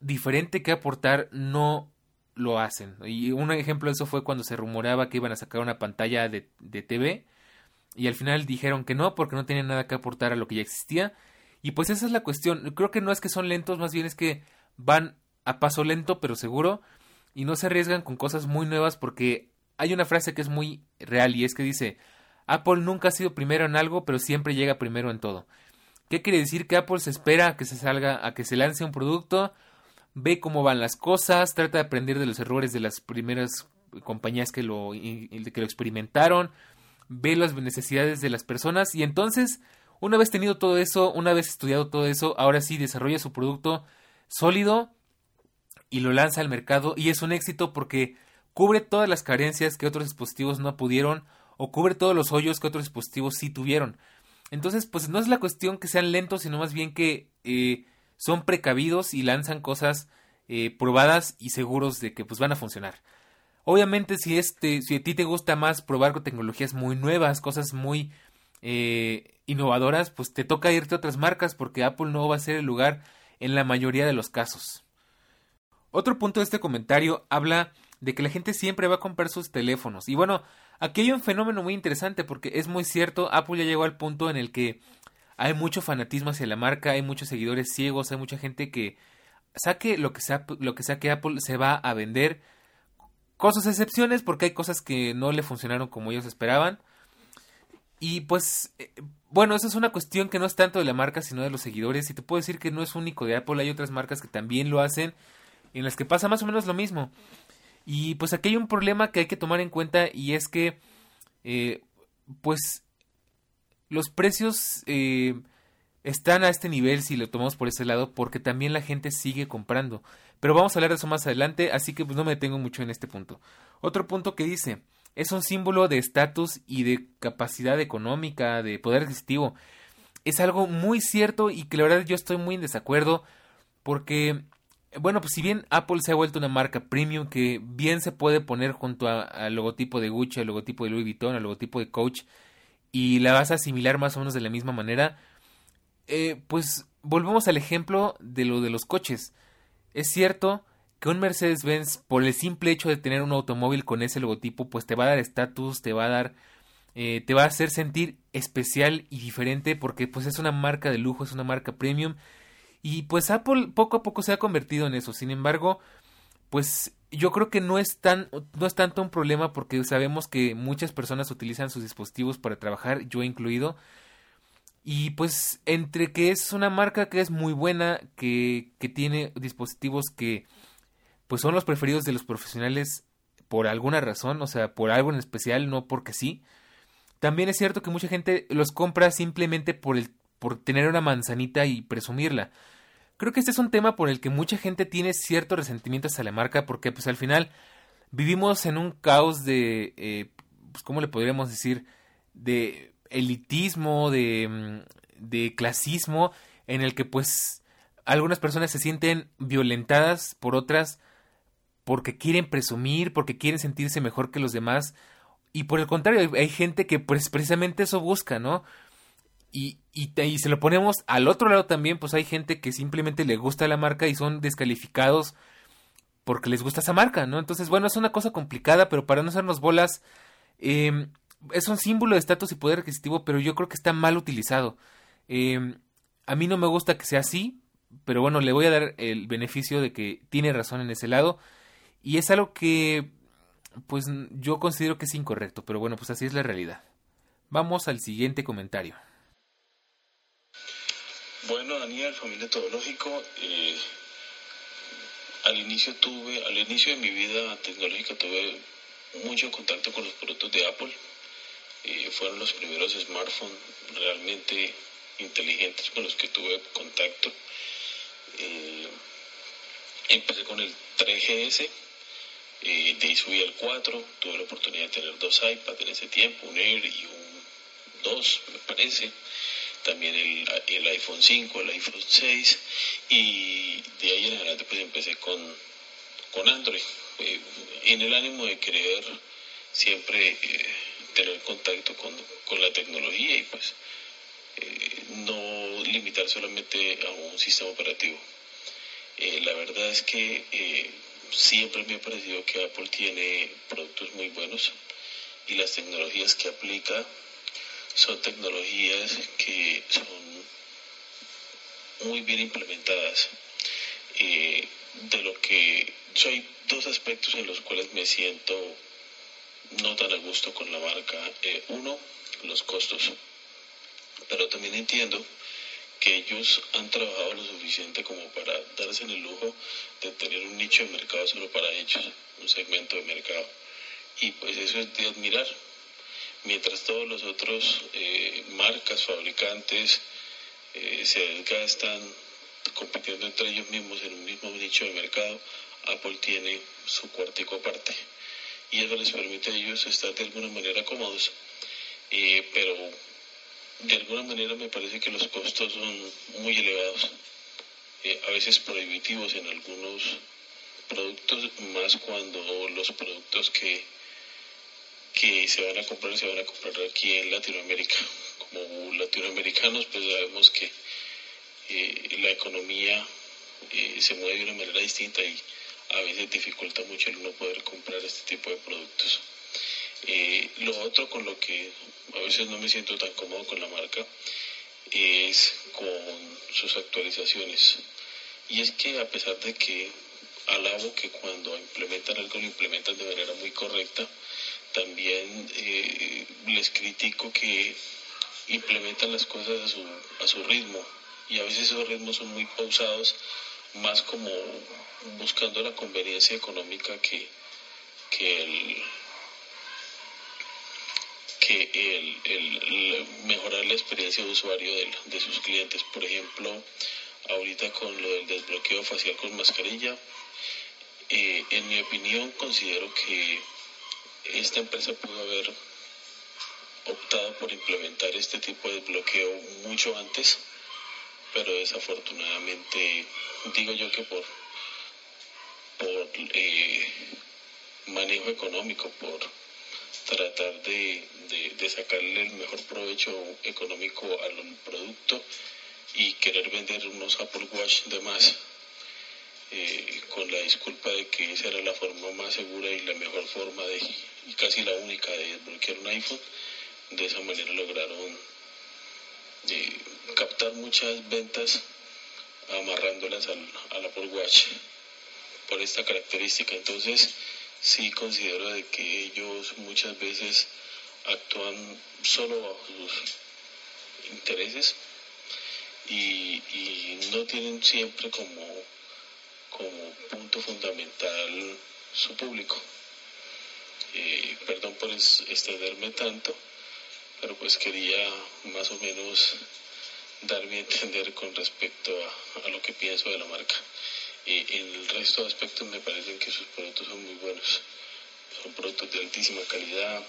diferente que aportar no lo hacen. Y un ejemplo de eso fue cuando se rumoraba que iban a sacar una pantalla de, de TV y al final dijeron que no porque no tenían nada que aportar a lo que ya existía. Y pues esa es la cuestión. Creo que no es que son lentos, más bien es que van a paso lento pero seguro y no se arriesgan con cosas muy nuevas porque hay una frase que es muy real y es que dice Apple nunca ha sido primero en algo pero siempre llega primero en todo. ¿Qué quiere decir? Que Apple se espera a que se salga, a que se lance un producto, ve cómo van las cosas, trata de aprender de los errores de las primeras compañías que lo, que lo experimentaron, ve las necesidades de las personas y entonces, una vez tenido todo eso, una vez estudiado todo eso, ahora sí desarrolla su producto sólido y lo lanza al mercado y es un éxito porque cubre todas las carencias que otros dispositivos no pudieron o cubre todos los hoyos que otros dispositivos sí tuvieron. Entonces, pues no es la cuestión que sean lentos, sino más bien que eh, son precavidos y lanzan cosas eh, probadas y seguros de que pues van a funcionar. Obviamente si este, si a ti te gusta más probar con tecnologías muy nuevas, cosas muy eh, innovadoras, pues te toca irte a otras marcas porque Apple no va a ser el lugar en la mayoría de los casos. Otro punto de este comentario habla de que la gente siempre va a comprar sus teléfonos. Y bueno, aquí hay un fenómeno muy interesante porque es muy cierto, Apple ya llegó al punto en el que hay mucho fanatismo hacia la marca, hay muchos seguidores ciegos, hay mucha gente que saque lo que sea, que saque Apple se va a vender con sus excepciones porque hay cosas que no le funcionaron como ellos esperaban. Y pues, eh, bueno, eso es una cuestión que no es tanto de la marca, sino de los seguidores. Y te puedo decir que no es único de Apple, hay otras marcas que también lo hacen, en las que pasa más o menos lo mismo. Y pues aquí hay un problema que hay que tomar en cuenta y es que, eh, pues, los precios eh, están a este nivel si lo tomamos por ese lado porque también la gente sigue comprando. Pero vamos a hablar de eso más adelante, así que pues no me detengo mucho en este punto. Otro punto que dice, es un símbolo de estatus y de capacidad económica, de poder adquisitivo. Es algo muy cierto y que la verdad yo estoy muy en desacuerdo porque, bueno, pues si bien Apple se ha vuelto una marca premium que bien se puede poner junto al logotipo de Gucci, al logotipo de Louis Vuitton, al logotipo de Coach y la vas a asimilar más o menos de la misma manera, eh, pues volvemos al ejemplo de lo de los coches. Es cierto que un Mercedes-Benz, por el simple hecho de tener un automóvil con ese logotipo, pues te va a dar estatus, te va a dar, eh, te va a hacer sentir especial y diferente porque pues es una marca de lujo, es una marca premium y pues Apple poco a poco se ha convertido en eso. Sin embargo, pues yo creo que no es tan no es tanto un problema porque sabemos que muchas personas utilizan sus dispositivos para trabajar, yo incluido. Y pues entre que es una marca que es muy buena, que, que tiene dispositivos que pues son los preferidos de los profesionales por alguna razón, o sea, por algo en especial, no porque sí. También es cierto que mucha gente los compra simplemente por el por tener una manzanita y presumirla. Creo que este es un tema por el que mucha gente tiene cierto resentimiento hacia la marca porque pues al final vivimos en un caos de eh, pues, ¿cómo le podríamos decir? de elitismo, de, mm, de clasismo en el que pues algunas personas se sienten violentadas por otras porque quieren presumir, porque quieren sentirse mejor que los demás. Y por el contrario, hay gente que pues precisamente eso busca, ¿no? Y, y, se lo ponemos al otro lado también, pues hay gente que simplemente le gusta la marca y son descalificados porque les gusta esa marca, ¿no? Entonces, bueno, es una cosa complicada, pero para no hacernos bolas, eh, es un símbolo de estatus y poder adquisitivo, pero yo creo que está mal utilizado. Eh, a mí no me gusta que sea así, pero bueno, le voy a dar el beneficio de que tiene razón en ese lado. Y es algo que, pues yo considero que es incorrecto, pero bueno, pues así es la realidad. Vamos al siguiente comentario. Bueno, Daniel, familia todológico, eh, al inicio tuve, al inicio de mi vida tecnológica tuve mucho contacto con los productos de Apple. Eh, fueron los primeros smartphones realmente inteligentes con los que tuve contacto. Eh, empecé con el 3GS, eh, de ahí subí al 4, tuve la oportunidad de tener dos iPads en ese tiempo, un Air y un 2, me parece. También el, el iPhone 5, el iPhone 6 y de ahí en adelante pues empecé con, con Android, eh, en el ánimo de querer siempre eh, tener contacto con, con, la tecnología y pues eh, no limitar solamente a un sistema operativo. La verdad es que siempre me ha parecido que Apple tiene productos muy buenos y las tecnologías que aplica son tecnologías que son muy bien implementadas. Eh, de lo que hay dos aspectos en los cuales me siento no tan a gusto con la marca. Eh, uno, los costos. Pero también entiendo que ellos han trabajado lo suficiente como para darse en el lujo de tener un nicho de mercado solo para ellos, un segmento de mercado. Y pues eso es de admirar. Mientras todos los otros eh, marcas, fabricantes eh, se desgastan compitiendo entre ellos mismos en un mismo nicho de mercado, Apple tiene su cuartico aparte. Y eso les permite a ellos estar de alguna manera cómodos. Eh, pero de alguna manera me parece que los costos son muy elevados, eh, a veces prohibitivos en algunos productos, más cuando los productos que, que se van a comprar se van a comprar aquí en Latinoamérica. Como latinoamericanos, pues sabemos que eh, la economía eh, se mueve de una manera distinta y a veces dificulta mucho el no poder comprar este tipo de productos. Eh, lo otro con lo que a veces no me siento tan cómodo con la marca es con sus actualizaciones. Y es que a pesar de que alabo que cuando implementan algo lo implementan de manera muy correcta, también eh, les critico que implementan las cosas a su, a su ritmo y a veces esos ritmos son muy pausados, más como buscando la conveniencia económica que, que el que el, el, mejorar la experiencia de usuario de, de, sus clientes. Por ejemplo, ahorita con lo del desbloqueo facial con mascarilla, eh, en mi opinión considero que esta empresa pudo haber optado por implementar este tipo de bloqueo mucho antes, pero desafortunadamente digo yo que por, por eh, manejo económico, por tratar de, de, sacarle el mejor provecho económico al producto y querer vender unos Apple Watch de más eh, con la disculpa de que esa era la forma más segura y la mejor forma de y casi la única de desbloquear un iPhone de esa manera lograron eh, captar muchas ventas amarrándolas al, al Apple Watch por esta característica. Entonces sí considero de que ellos muchas veces actúan solo bajo sus intereses y, no tienen siempre como, como punto fundamental su público. Eh, perdón por extenderme tanto, pero pues quería más o menos darme a [laughs] entender con respecto a, lo que pienso de la marca en el resto de aspectos me parecen que sus productos son muy buenos. Son productos de altísima calidad,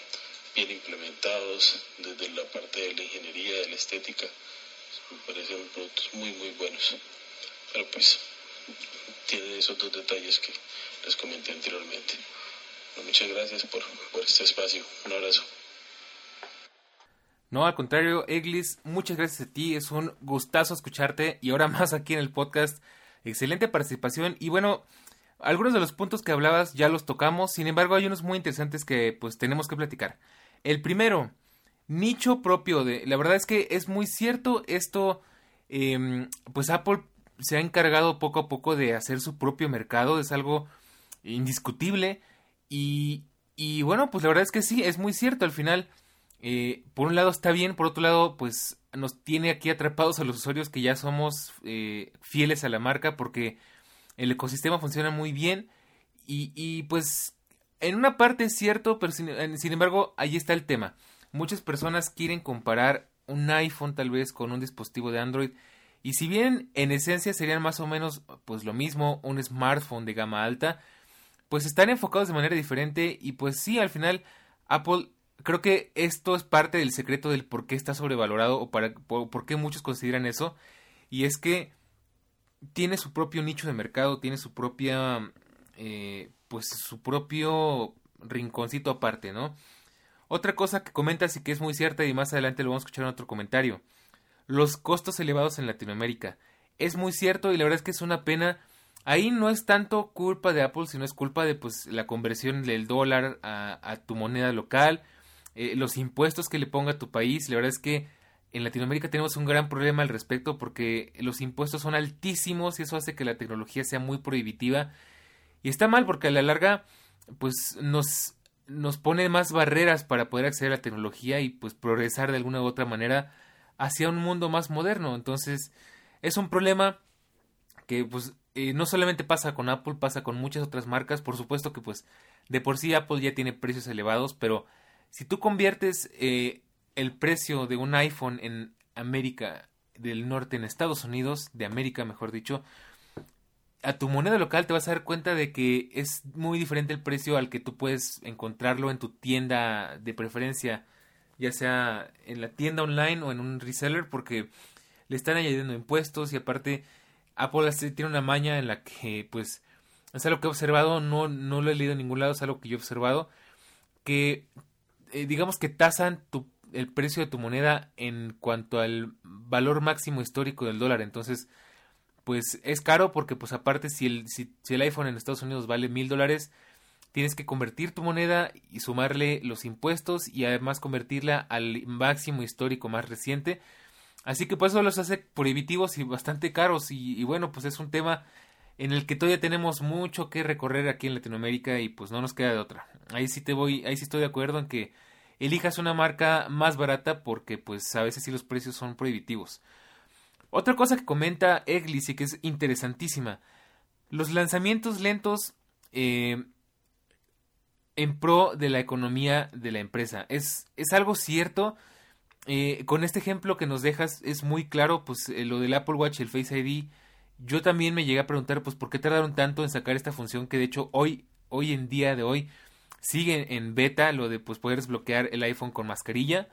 bien implementados desde la parte de la ingeniería, de la estética. Me parecen productos muy, muy buenos. Pero pues tienen esos dos detalles que les comenté anteriormente. muchas gracias por, por este espacio. Un abrazo. No, al contrario, Eglis, muchas gracias a ti. Es un gustazo escucharte y ahora [laughs] más aquí en el podcast excelente participación y bueno, algunos de los puntos que hablabas ya los tocamos, sin embargo hay unos muy interesantes que pues tenemos que platicar. El primero, nicho propio de... La verdad es que es muy cierto esto, em, pues Apple se ha encargado poco a poco de hacer su propio mercado, es algo indiscutible y, y bueno, pues la verdad es que sí, es muy cierto al final. Eh, por un lado está bien, por otro lado, pues nos tiene aquí atrapados a los usuarios que ya somos eh, fieles a la marca porque el ecosistema funciona muy bien y, y pues en una parte es cierto, pero sin, sin, embargo ahí está el tema. Muchas personas quieren comparar un iPhone tal vez con un dispositivo de Android y si bien en esencia serían más o menos pues lo mismo un smartphone de gama alta, pues están enfocados de manera diferente y pues sí, al final Apple creo que esto es parte del secreto del por qué está sobrevalorado o para, por, qué muchos consideran eso. Y es que tiene su propio nicho de mercado, tiene su propia, eh, pues su propio rinconcito aparte, ¿no? Otra cosa que comentas y que es muy cierta y más adelante lo vamos a escuchar en otro comentario. Los costos elevados en Latinoamérica. Es muy cierto y la verdad es que es una pena. Ahí no es tanto culpa de Apple, sino es culpa de pues la conversión del dólar a, tu moneda local eh, los impuestos que le ponga a tu país. La verdad es que en Latinoamérica tenemos un gran problema al respecto porque los impuestos son altísimos y eso hace que la tecnología sea muy prohibitiva. Y está mal porque a la larga pues nos, nos pone más barreras para poder acceder a la tecnología y pues progresar de alguna u otra manera hacia un mundo más moderno. Entonces es un problema que pues eh, no solamente pasa con Apple, pasa con muchas otras marcas. Por supuesto que pues de por sí Apple ya tiene precios elevados, pero si tú conviertes eh, el precio de un iPhone en América del Norte, en Estados Unidos, de América mejor dicho, a tu moneda local te vas a dar cuenta de que es muy diferente el precio al que tú puedes encontrarlo en tu tienda de preferencia, ya sea en la tienda online o en un reseller, porque le están añadiendo impuestos y aparte Apple tiene una maña en la que pues es algo que he observado, no, no lo he leído en ningún lado, es algo que yo he observado, que eh, digamos que tasan tu, el precio de tu moneda en cuanto al valor máximo histórico del dólar. Entonces, pues es caro porque pues aparte si el, si, el iPhone en Estados Unidos vale mil dólares, tienes que convertir tu moneda y sumarle los impuestos y además convertirla al máximo histórico más reciente. Así que pues eso los hace prohibitivos y bastante caros y, y bueno pues es un tema en el que todavía tenemos mucho que recorrer aquí en Latinoamérica y pues no nos queda de otra. Ahí sí te voy, ahí sí estoy de acuerdo en que elijas una marca más barata porque pues a veces sí los precios son prohibitivos. Otra cosa que comenta Eglis y que es interesantísima, los lanzamientos lentos eh, en pro de la economía de la empresa. Es, es algo cierto. Eh, con este ejemplo que nos dejas es muy claro, pues eh, lo del Apple Watch el Face ID yo también me llegué a preguntar, pues, ¿por qué tardaron tanto en sacar esta función que de hecho hoy, hoy en día de hoy, sigue en beta lo de pues poder desbloquear el iPhone con mascarilla.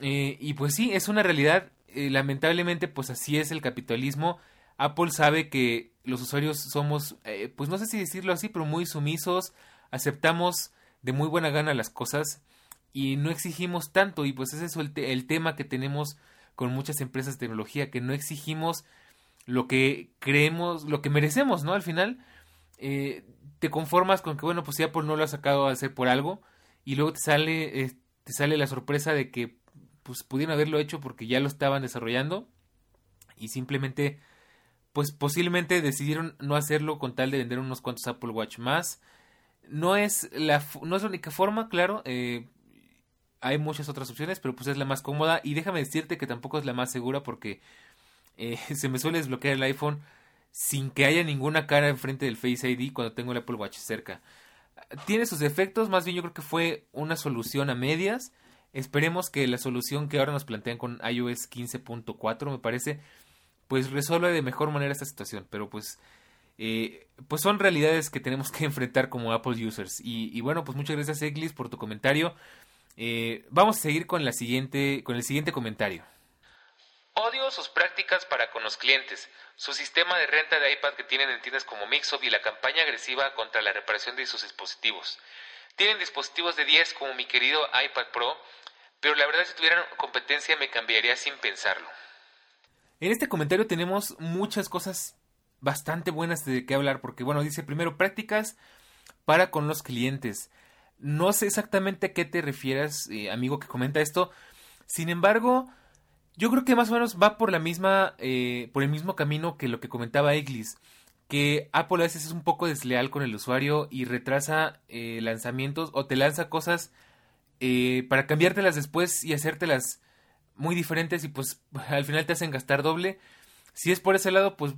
Eh, y pues sí, es una realidad. Lamentablemente, pues así es el capitalismo. Apple sabe que los usuarios somos, pues no sé si decirlo así, pero muy sumisos, aceptamos de muy buena gana las cosas y no exigimos tanto. Y pues ese es el, el tema que tenemos con muchas empresas de tecnología, que no exigimos lo que creemos, lo que merecemos, ¿no? Al final, eh, te conformas con que, bueno, pues si Apple no lo ha sacado a hacer por algo, y luego te sale, eh, te sale la sorpresa de que, pues haberlo hecho porque ya lo estaban desarrollando, y simplemente, pues posiblemente decidieron no hacerlo con tal de vender unos cuantos Apple Watch más. No es la, no es la única forma, claro, eh, hay muchas otras opciones, pero pues es la más cómoda, y déjame decirte que tampoco es la más segura porque eh, [laughs] se me suele desbloquear el iPhone sin que haya ninguna cara enfrente del Face ID cuando tengo el Apple Watch cerca. Tiene sus efectos, más bien yo creo que fue una solución a medias. Esperemos que la solución que ahora nos plantean con iOS 15.4 me parece pues resuelve de mejor manera esta situación, pero pues eh, pues son realidades que tenemos que [laughs] enfrentar como Apple users. Y, bueno, pues muchas gracias Eglis por tu comentario. Eh, vamos a seguir con la siguiente, con el siguiente comentario. Odio sus prácticas para con los clientes, su sistema de renta de iPad que tienen en tiendas como Mixup y la campaña agresiva contra la reparación de sus dispositivos. Tienen dispositivos de 10 como mi querido iPad Pro, pero la verdad si tuvieran competencia me cambiaría sin pensarlo. En este comentario tenemos muchas cosas bastante buenas de qué hablar, porque bueno, dice primero prácticas para con los clientes. No sé exactamente a qué te refieras, eh, amigo que comenta esto. Sin embargo, yo creo que más o menos va por la misma, eh, por el mismo camino que lo que comentaba Eglis, que Apple a veces es un poco desleal con el usuario y retrasa eh, lanzamientos o te lanza cosas para cambiártelas después y hacértelas muy diferentes y pues [laughs] al final te hacen gastar doble. Si es por ese lado, pues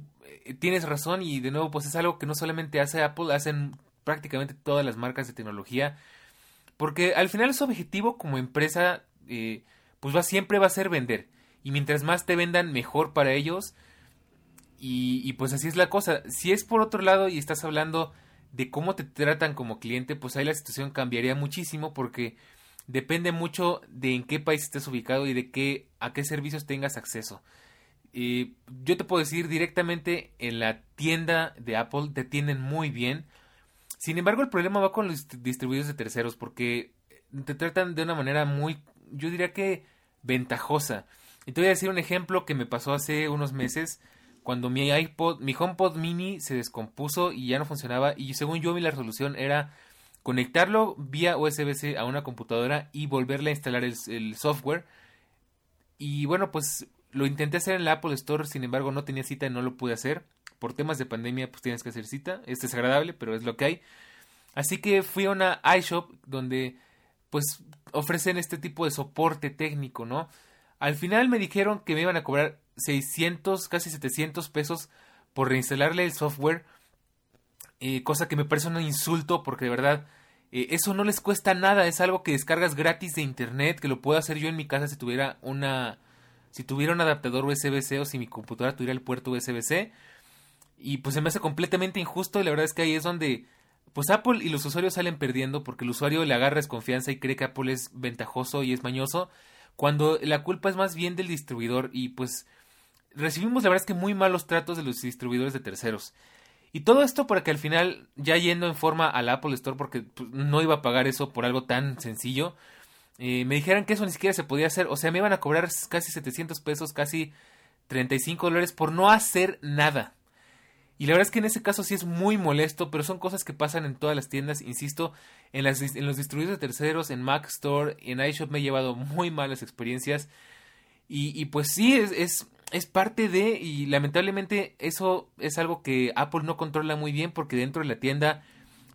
tienes razón y de nuevo pues es algo que no solamente hace Apple, hacen prácticamente todas las marcas de tecnología, porque al final su objetivo como empresa pues va siempre va a ser vender y mientras más te vendan, mejor para ellos. Y, pues así es la cosa. Si es por otro lado y estás hablando de cómo te tratan como cliente, pues ahí la situación cambiaría muchísimo porque depende mucho de en qué país estés ubicado y de qué a qué servicios tengas acceso. Yo te puedo decir directamente en la tienda de Apple te tienen muy bien. Sin embargo, el problema va con los distribuidores de terceros porque te tratan de una manera muy, yo diría que ventajosa. Y te voy a decir un ejemplo que me pasó hace unos meses cuando mi iPod, mi HomePod mini se descompuso y ya no funcionaba y según yo la resolución era conectarlo vía USB-C a una computadora y volverle a instalar el, software. Y bueno, pues lo intenté hacer en la Apple Store, sin embargo no tenía cita y no lo pude hacer. Por temas de pandemia pues tienes que hacer cita, es desagradable, pero es lo que hay. Así que fui a una iShop donde pues ofrecen este tipo de soporte técnico, ¿no? Al final me dijeron que me iban a cobrar 600, casi 700 pesos por reinstalarle el software, eh, cosa que me parece un insulto porque de verdad eh, eso no les cuesta nada, es algo que descargas gratis de internet, que lo puedo hacer yo en mi casa si tuviera una si tuviera un adaptador USB-C o si mi computadora tuviera el puerto USB-C y pues se me hace completamente injusto y la verdad es que ahí es donde pues Apple y los usuarios salen perdiendo porque el usuario le agarra desconfianza y cree que Apple es ventajoso y es mañoso cuando la culpa es más bien del distribuidor y pues recibimos la verdad es que muy malos tratos de los distribuidores de terceros. Y todo esto para que al final, ya yendo en forma al Apple Store, porque pues, no iba a pagar eso por algo tan sencillo, me dijeran que eso ni siquiera se podía hacer. O sea, me iban a cobrar casi 700 pesos, casi 35 dólares por no hacer nada. Y la verdad es que en ese caso sí es muy molesto, pero son cosas que pasan en todas las tiendas, insisto, en, las, en los distribuidores de terceros, en Mac Store, en iShop me he llevado muy malas experiencias. Y, pues sí, es, es, parte de, y lamentablemente eso es algo que Apple no controla muy bien porque dentro de la tienda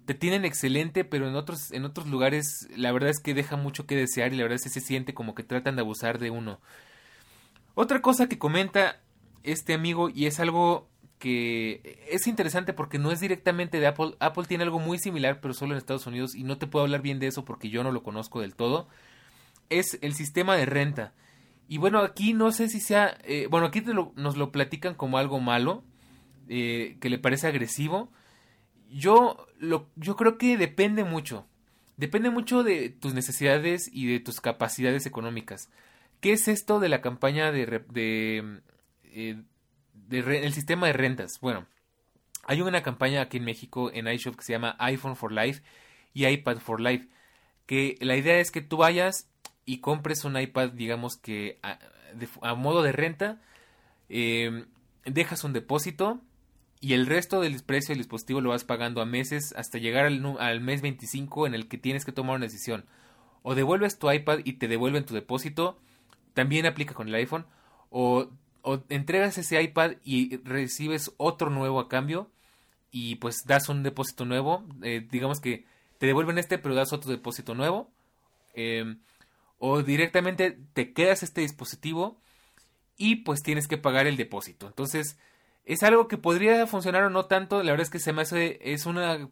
te tienen excelente, pero en otros, en otros lugares la verdad es que deja mucho que desear y la verdad es que se siente como que tratan de abusar de uno. Otra cosa que comenta este amigo y es algo que es interesante porque no es directamente de Apple. Apple tiene algo muy similar, pero solo en Estados Unidos, y no te puedo hablar bien de eso porque yo no lo conozco del todo. Es el sistema de renta. Y bueno, aquí no sé si sea. Eh, bueno, aquí nos lo platican como algo malo, eh, que le parece agresivo. Yo, lo, yo creo que depende mucho. depende mucho de tus necesidades y de tus capacidades económicas. ¿Qué es esto de la campaña de, de, eh, el sistema de rentas? Bueno, hay una campaña aquí en México en iShop que se llama iPhone for Life y iPad for Life, que la idea es que tú vayas y compres un iPad, digamos que a, modo de renta, em, dejas un depósito y el resto del precio del dispositivo lo vas pagando a meses hasta llegar al, al, mes 25 en el que tienes que tomar una decisión. O devuelves tu iPad y te devuelven tu depósito, también aplica con el iPhone, o, entregas ese iPad y recibes otro nuevo a cambio y pues das un depósito nuevo, eh, digamos que te devuelven este pero das otro depósito nuevo. Eh, o directamente te quedas este dispositivo y pues tienes que pagar el depósito. Entonces, es algo que podría funcionar o no tanto, la verdad es que se me hace, es una,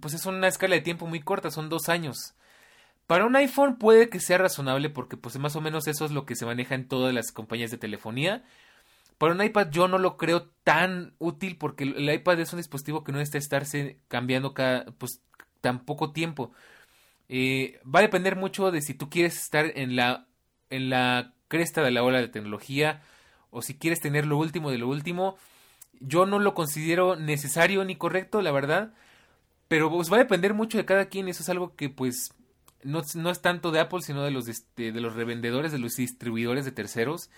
pues es una escala de tiempo muy corta, son dos años. Para un iPhone puede que sea razonable porque pues más o menos eso es lo que se maneja en todas las compañías de telefonía. Para un iPad yo no lo creo tan útil porque el iPad es un dispositivo que no necesita estarse cambiando cada, pues tan poco tiempo. Eh, va a depender mucho de si tú quieres estar en la, en la cresta de la ola de tecnología o si quieres tener lo último de lo último. Yo no lo considero necesario ni correcto, la verdad. Pero pues va a depender mucho de cada quien. Eso es algo que pues no, no es tanto de Apple, sino de los, este, de los revendedores, de los distribuidores de terceros.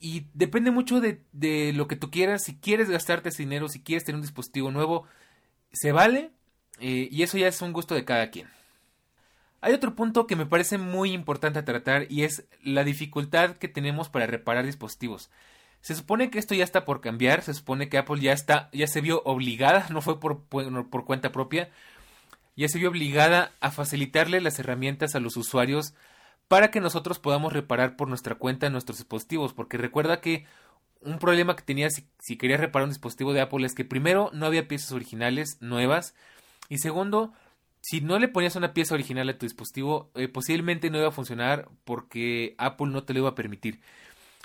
Y depende mucho de, de lo que tú quieras. Si quieres gastarte ese dinero, si quieres tener un dispositivo nuevo, se vale. Eh, y eso ya es un gusto de cada quien. Hay otro punto que me parece muy importante tratar y es la dificultad que tenemos para reparar dispositivos. Se supone que esto ya está por cambiar, se supone que Apple ya está, ya se vio obligada, [laughs] no fue por, por cuenta propia, ya se vio obligada a facilitarle las herramientas a los usuarios para que nosotros podamos reparar por nuestra cuenta nuestros dispositivos, porque recuerda que un problema que tenía si, si querías reparar un dispositivo de Apple es que primero no había piezas originales nuevas y segundo si no le ponías una pieza original a tu dispositivo, eh, posiblemente no iba a funcionar porque Apple no te lo iba a permitir.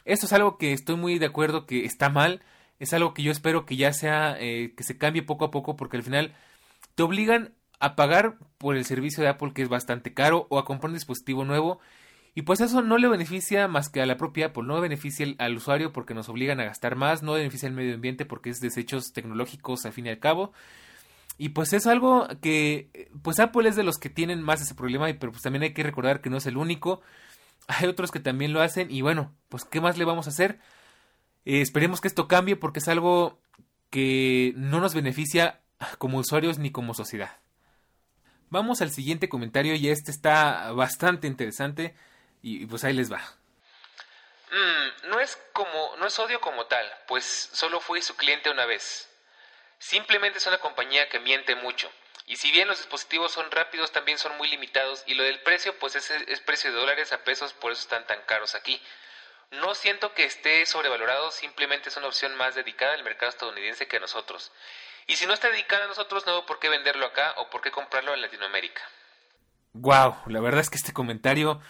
Esto es algo que estoy muy de acuerdo que está mal. Es algo que yo espero que ya sea, eh, que se cambie poco a poco porque al final te obligan a pagar por el servicio de Apple que es bastante caro o a comprar un dispositivo nuevo. Y pues eso no le beneficia más que a la propia Apple, no beneficia al usuario porque nos obligan a gastar más, no beneficia al medio ambiente porque es desechos tecnológicos al fin y al cabo. Y pues es algo que, pues Apple es de los que tienen más ese problema, pero pues también hay que recordar que no es el único. [laughs] Hay otros que también lo hacen y bueno, pues ¿qué más le vamos a hacer? Eh, esperemos que esto cambie porque es algo que no nos beneficia [laughs] como usuarios ni como sociedad. Vamos al siguiente comentario y este está bastante interesante y pues ahí les va. Mm, no es como, no es odio como tal, pues solo fui su cliente una vez. Simplemente es una compañía que miente mucho. Y si bien los dispositivos son rápidos, también son muy limitados. Y lo del precio, pues es, es precio de dólares a pesos, por eso están tan caros aquí. No siento que esté sobrevalorado, simplemente es una opción más dedicada al mercado estadounidense que a nosotros. Y si no está dedicada a nosotros, no veo por qué venderlo acá o por qué comprarlo en Latinoamérica. Wow, la verdad es que este comentario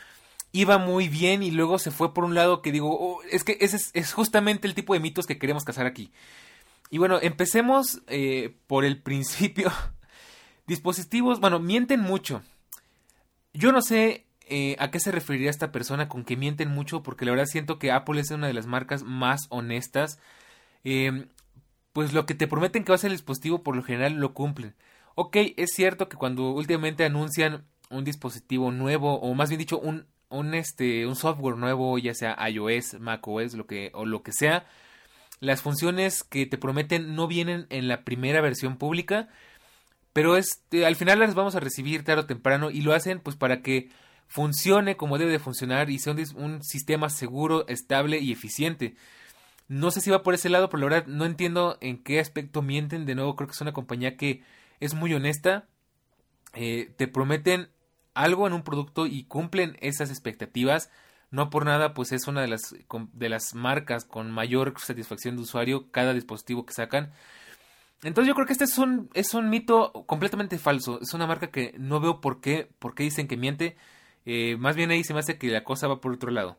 iba muy bien y luego se fue por un lado que digo, oh, es que ese es, es, justamente el tipo de mitos que queremos cazar aquí. Y bueno, empecemos eh, por el principio. [laughs] Dispositivos, bueno, mienten mucho. Yo no sé eh, a qué se referiría esta persona con que mienten mucho, porque la verdad siento que Apple es una de las marcas más honestas. Eh, pues lo que te prometen que va a ser el dispositivo, por lo general lo cumplen. Ok, es cierto que cuando últimamente anuncian un dispositivo nuevo, o más bien dicho, un, un, este, un software nuevo, ya sea iOS, macOS, lo que, o lo que sea, las funciones que te prometen no vienen en la primera versión pública, pero este, al final las vamos a recibir tarde o temprano y lo hacen pues para que funcione como debe de funcionar y sea un, sistema seguro, estable y eficiente. No sé si va por ese lado, pero la verdad no entiendo en qué aspecto mienten. De nuevo, creo que es una compañía que es muy honesta. Eh, te prometen algo en un producto y cumplen esas expectativas. No por nada, pues es una de las, de las marcas con mayor satisfacción de usuario cada dispositivo que sacan. Entonces yo creo que este es un, es un mito completamente falso. Es una marca que no veo por qué, por qué dicen que miente. Eh, más bien ahí se me hace que la cosa va por otro lado.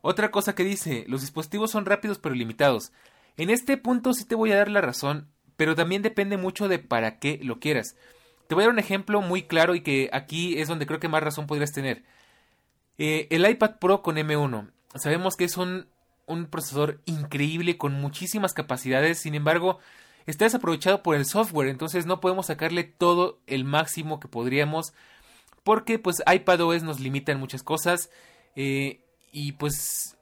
Otra cosa que dice, los dispositivos son rápidos pero limitados. En este punto sí te voy a dar la razón, pero también depende mucho de para qué lo quieras. Te voy a dar un ejemplo muy claro y que aquí es donde creo que más razón podrías tener. Eh, el iPad Pro con M1. Sabemos que es un, un procesador increíble con muchísimas capacidades, sin embargo, está desaprovechado por el software, entonces no podemos sacarle todo el máximo que podríamos porque pues iPadOS nos limita en muchas cosas eh, y pues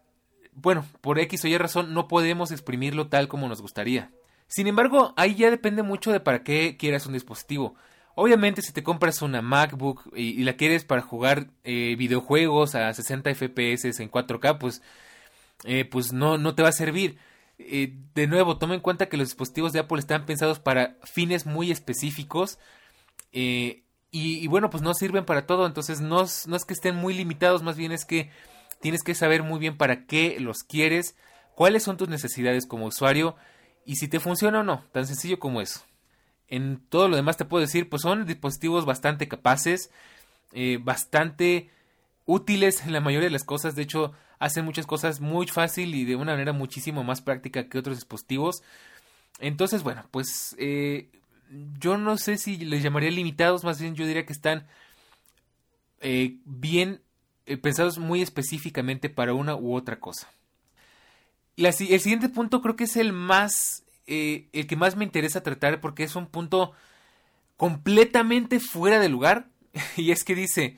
bueno, por X o Y razón no podemos exprimirlo tal como nos gustaría. Sin embargo, ahí ya depende mucho de para qué quieras un dispositivo. Obviamente si te compras una MacBook y, la quieres para jugar eh, videojuegos a 60 FPS en 4K, pues, eh, pues no, no te va a servir. de nuevo, toma en cuenta que los dispositivos de Apple están pensados para fines muy específicos. Y, bueno, pues no sirven para todo, entonces no, no es que estén muy limitados, más bien es que tienes que saber muy bien para qué los quieres, cuáles son tus necesidades como usuario y si te funciona o no, tan sencillo como eso. En todo lo demás te puedo decir, pues son dispositivos bastante capaces, eh, bastante útiles en la mayoría de las cosas, de hecho hacen muchas cosas muy fácil y de una manera muchísimo más práctica que otros dispositivos. Entonces, bueno, pues eh, yo no sé si les llamaría limitados, más bien yo diría que están eh, bien pensados muy específicamente para una u otra cosa. el siguiente punto creo que es el más, eh, el que más me interesa tratar porque es un punto completamente fuera de lugar [laughs] y es que dice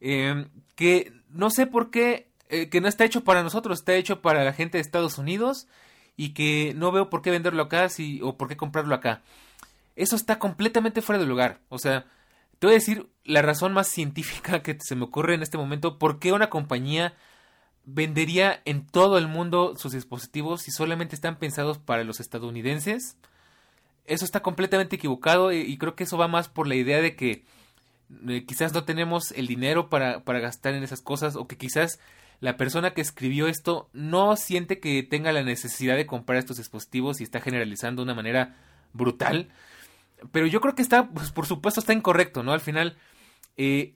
em, que no sé por qué, que no está hecho para nosotros, está hecho para la gente de Estados Unidos y que no veo por qué venderlo acá o por qué comprarlo acá. Eso está completamente fuera de lugar. O sea, te voy a decir la razón más científica [laughs] que se me ocurre en este momento. ¿Por qué una compañía vendería en todo el mundo sus dispositivos si solamente están pensados para los estadounidenses? Eso está completamente equivocado y, creo que eso va más por la idea de que quizás no tenemos el dinero para, para gastar en esas cosas o que quizás la persona que escribió esto no siente que tenga la necesidad de comprar estos dispositivos y está generalizando de una manera brutal pero yo creo que está, pues por supuesto está incorrecto, ¿no? Al final, eh,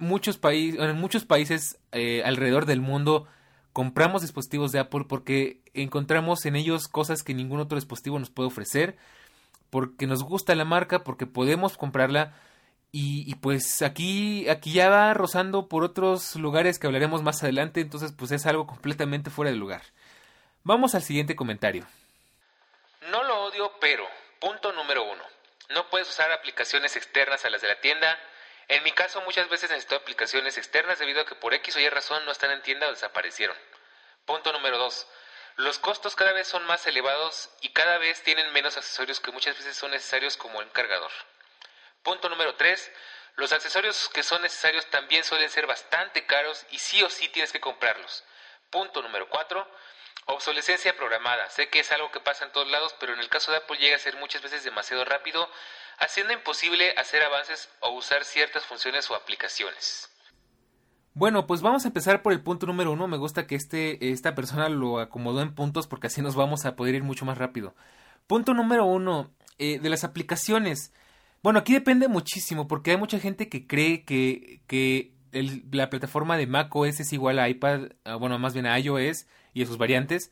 muchos países, en muchos países eh, alrededor del mundo compramos dispositivos de Apple porque encontramos en ellos cosas que ningún otro dispositivo nos puede ofrecer, porque nos gusta la marca, porque podemos comprarla. Y, y, pues aquí, aquí ya va rozando por otros lugares que hablaremos más adelante, entonces pues es algo completamente fuera de lugar. Vamos al siguiente comentario. No lo odio, pero, punto número uno. No puedes usar aplicaciones externas a las de la tienda. En mi caso muchas veces necesito aplicaciones externas debido a que por X o Y razón no están en tienda o desaparecieron. Punto número 2. Los costos cada vez son más elevados y cada vez tienen menos accesorios que muchas veces son necesarios como el cargador. Punto número 3. Los accesorios que son necesarios también suelen ser bastante caros y sí o sí tienes que comprarlos. Punto número 4. Obsolescencia programada. Sé que es algo que pasa en todos lados, pero en el caso de Apple llega a ser muchas veces demasiado rápido, haciendo imposible hacer avances o usar ciertas funciones o aplicaciones. Bueno, pues vamos a empezar por el punto número uno. Me gusta que este, esta persona lo acomodó en puntos porque así nos vamos a poder ir mucho más rápido. Punto número uno, eh, de las aplicaciones. Bueno, aquí depende muchísimo porque hay mucha gente que cree que, que la plataforma de macOS es igual a iPad, ah, bueno, más bien a iOS y a sus variantes,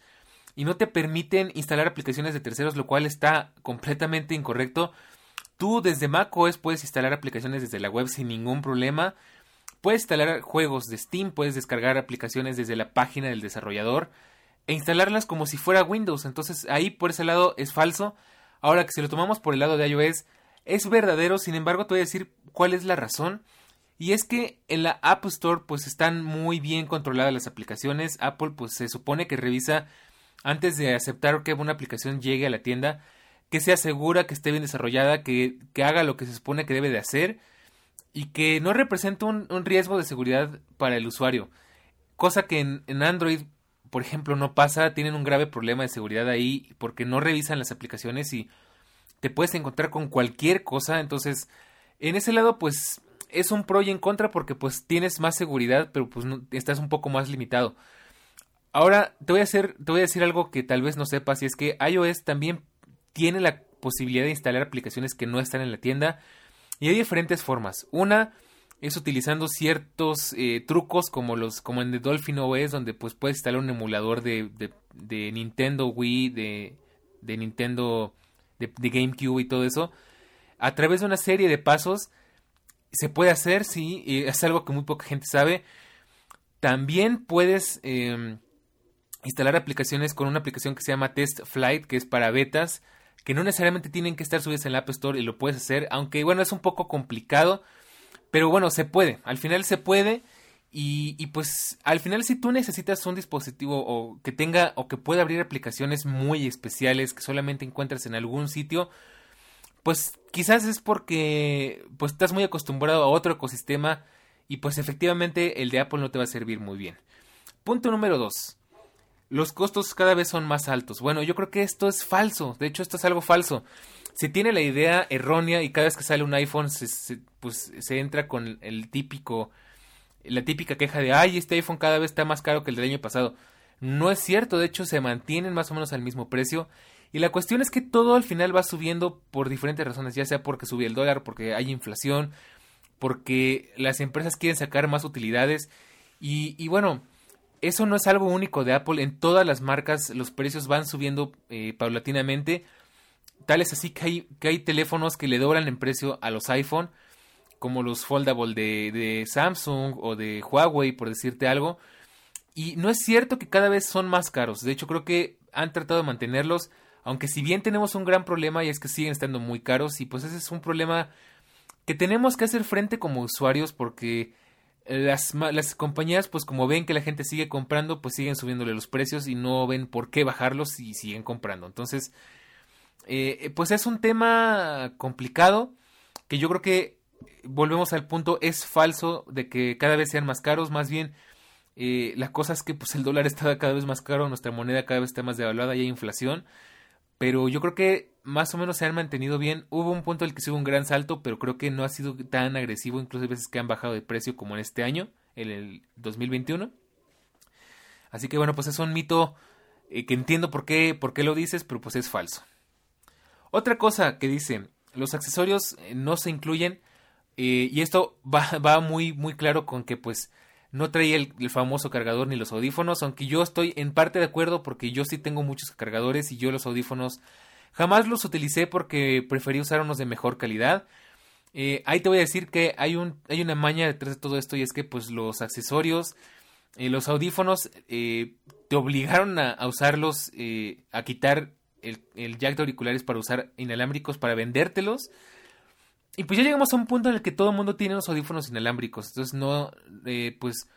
y no te permiten instalar aplicaciones de terceros, lo cual está completamente incorrecto. Tú desde macOS puedes instalar aplicaciones desde la web sin ningún problema. Puedes instalar juegos de Steam, puedes descargar aplicaciones desde la página del desarrollador e instalarlas como si fuera Windows. Entonces ahí por ese lado es falso. Ahora que si lo tomamos por el lado de iOS es verdadero, sin embargo te voy a decir cuál es la razón. Y es que en la App Store pues están muy bien controladas las aplicaciones. Apple pues se supone que revisa antes de aceptar que una aplicación llegue a la tienda, que sea segura, que esté bien desarrollada, que, que haga lo que se supone que debe de hacer y que no represente un, riesgo de seguridad para el usuario. Cosa que en, en Android, por ejemplo, no pasa, tienen un grave problema de seguridad ahí porque no revisan las aplicaciones y te puedes encontrar con cualquier cosa. Entonces, en ese lado, pues es un pro y en contra porque pues tienes más seguridad, pero pues estás un poco más limitado. Ahora te voy a hacer, te voy a decir algo que tal vez no sepas y es que iOS también tiene la posibilidad de instalar aplicaciones que no están en la tienda y hay diferentes formas. Una es utilizando ciertos eh, trucos como los como en The Dolphin OS donde pues puedes instalar un emulador de, Nintendo Wii, de, Nintendo, de, de GameCube y todo eso a través de una serie de pasos se puede hacer, sí, es algo que muy poca gente sabe. También puedes em, instalar aplicaciones con una aplicación que se llama Test Flight, que es para betas, que no necesariamente tienen que estar subidas en la App Store y lo puedes hacer, aunque bueno, es un poco complicado, pero bueno, se puede, al final se puede. Y, pues al final si tú necesitas un dispositivo o que tenga o que pueda abrir aplicaciones muy especiales que solamente encuentras en algún sitio, pues quizás es porque pues estás muy acostumbrado a otro ecosistema y pues efectivamente el de Apple no te va a servir muy bien. Punto número 2. Los costos cada vez son más altos. Bueno, yo creo que esto es falso. De hecho, esto es algo falso. Se tiene la idea errónea y cada vez que sale un iPhone se, pues se entra con el típico la típica queja de ay este iPhone cada vez está más caro que el del año pasado. No es cierto, de hecho se mantienen más o menos al mismo precio y la cuestión es que todo al final va subiendo por diferentes razones, ya sea porque sube el dólar, porque hay inflación, porque las empresas quieren sacar más utilidades. Y, y bueno, eso no es algo único de Apple. En todas las marcas los precios van subiendo eh, paulatinamente. Tal es así que hay, que hay teléfonos que le doblan en precio a los iPhone, como los foldable de, de Samsung o de Huawei, por decirte algo. Y no es cierto que cada vez son más caros. De hecho, creo que han tratado de mantenerlos aunque si bien tenemos un gran problema y es que siguen estando muy caros y pues ese es un problema que tenemos que hacer frente como usuarios porque las, las compañías pues como ven que la gente sigue comprando pues siguen subiéndole los precios y no ven por qué bajarlos y siguen comprando. Entonces eh, pues es un tema complicado que yo creo que volvemos al punto es falso de que cada vez sean más caros más bien eh, la cosa es que pues el dólar [laughs] está cada vez más caro, nuestra moneda cada vez está más devaluada y hay inflación pero yo creo que más o menos se han mantenido bien. Hubo un punto en el que se hubo un gran salto, pero creo que no ha sido tan agresivo, incluso hay veces que han bajado de precio como en este año, en el 2021. Así que bueno, pues es un mito eh, que entiendo por qué, por qué lo dices, pero pues es falso. Otra cosa que dice, los accesorios eh, no se incluyen, eh, y esto va, [laughs] va muy, muy claro con que pues no traía el, famoso cargador ni los audífonos, aunque yo estoy en parte de acuerdo porque yo sí tengo muchos cargadores y yo los audífonos jamás los utilicé porque preferí usar unos de mejor calidad. Eh, ahí te voy a decir que hay, un, hay una maña detrás de todo esto y es que pues los accesorios, eh, los audífonos eh, te obligaron a, usarlos, a quitar el, el jack de auriculares para usar inalámbricos para vendértelos y pues ya llegamos a un punto en el que todo el mundo tiene unos audífonos inalámbricos. Entonces no, eh, pues,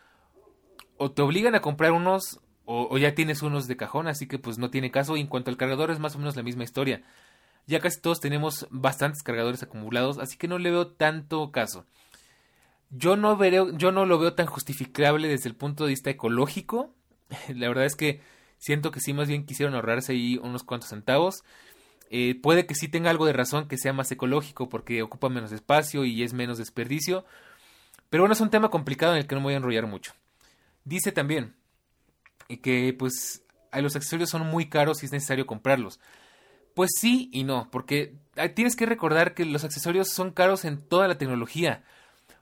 o te obligan a comprar unos o, ya tienes unos de cajón, así que pues no tiene caso. Y en cuanto al cargador es más o menos la misma historia. Ya casi todos tenemos bastantes cargadores acumulados, así que no le veo tanto caso. Yo no, veré, yo no lo veo tan justificable desde el punto de vista ecológico. [laughs] La verdad es que siento que sí más bien quisieron ahorrarse ahí unos cuantos centavos. Eh, puede que sí tenga algo de razón que sea más ecológico porque ocupa menos espacio y es menos desperdicio. Pero bueno, es un tema complicado en el que no voy a enrollar mucho. Dice también que pues los accesorios son muy caros y es necesario comprarlos. Pues sí y no, porque tienes que recordar que los accesorios son caros en toda la tecnología.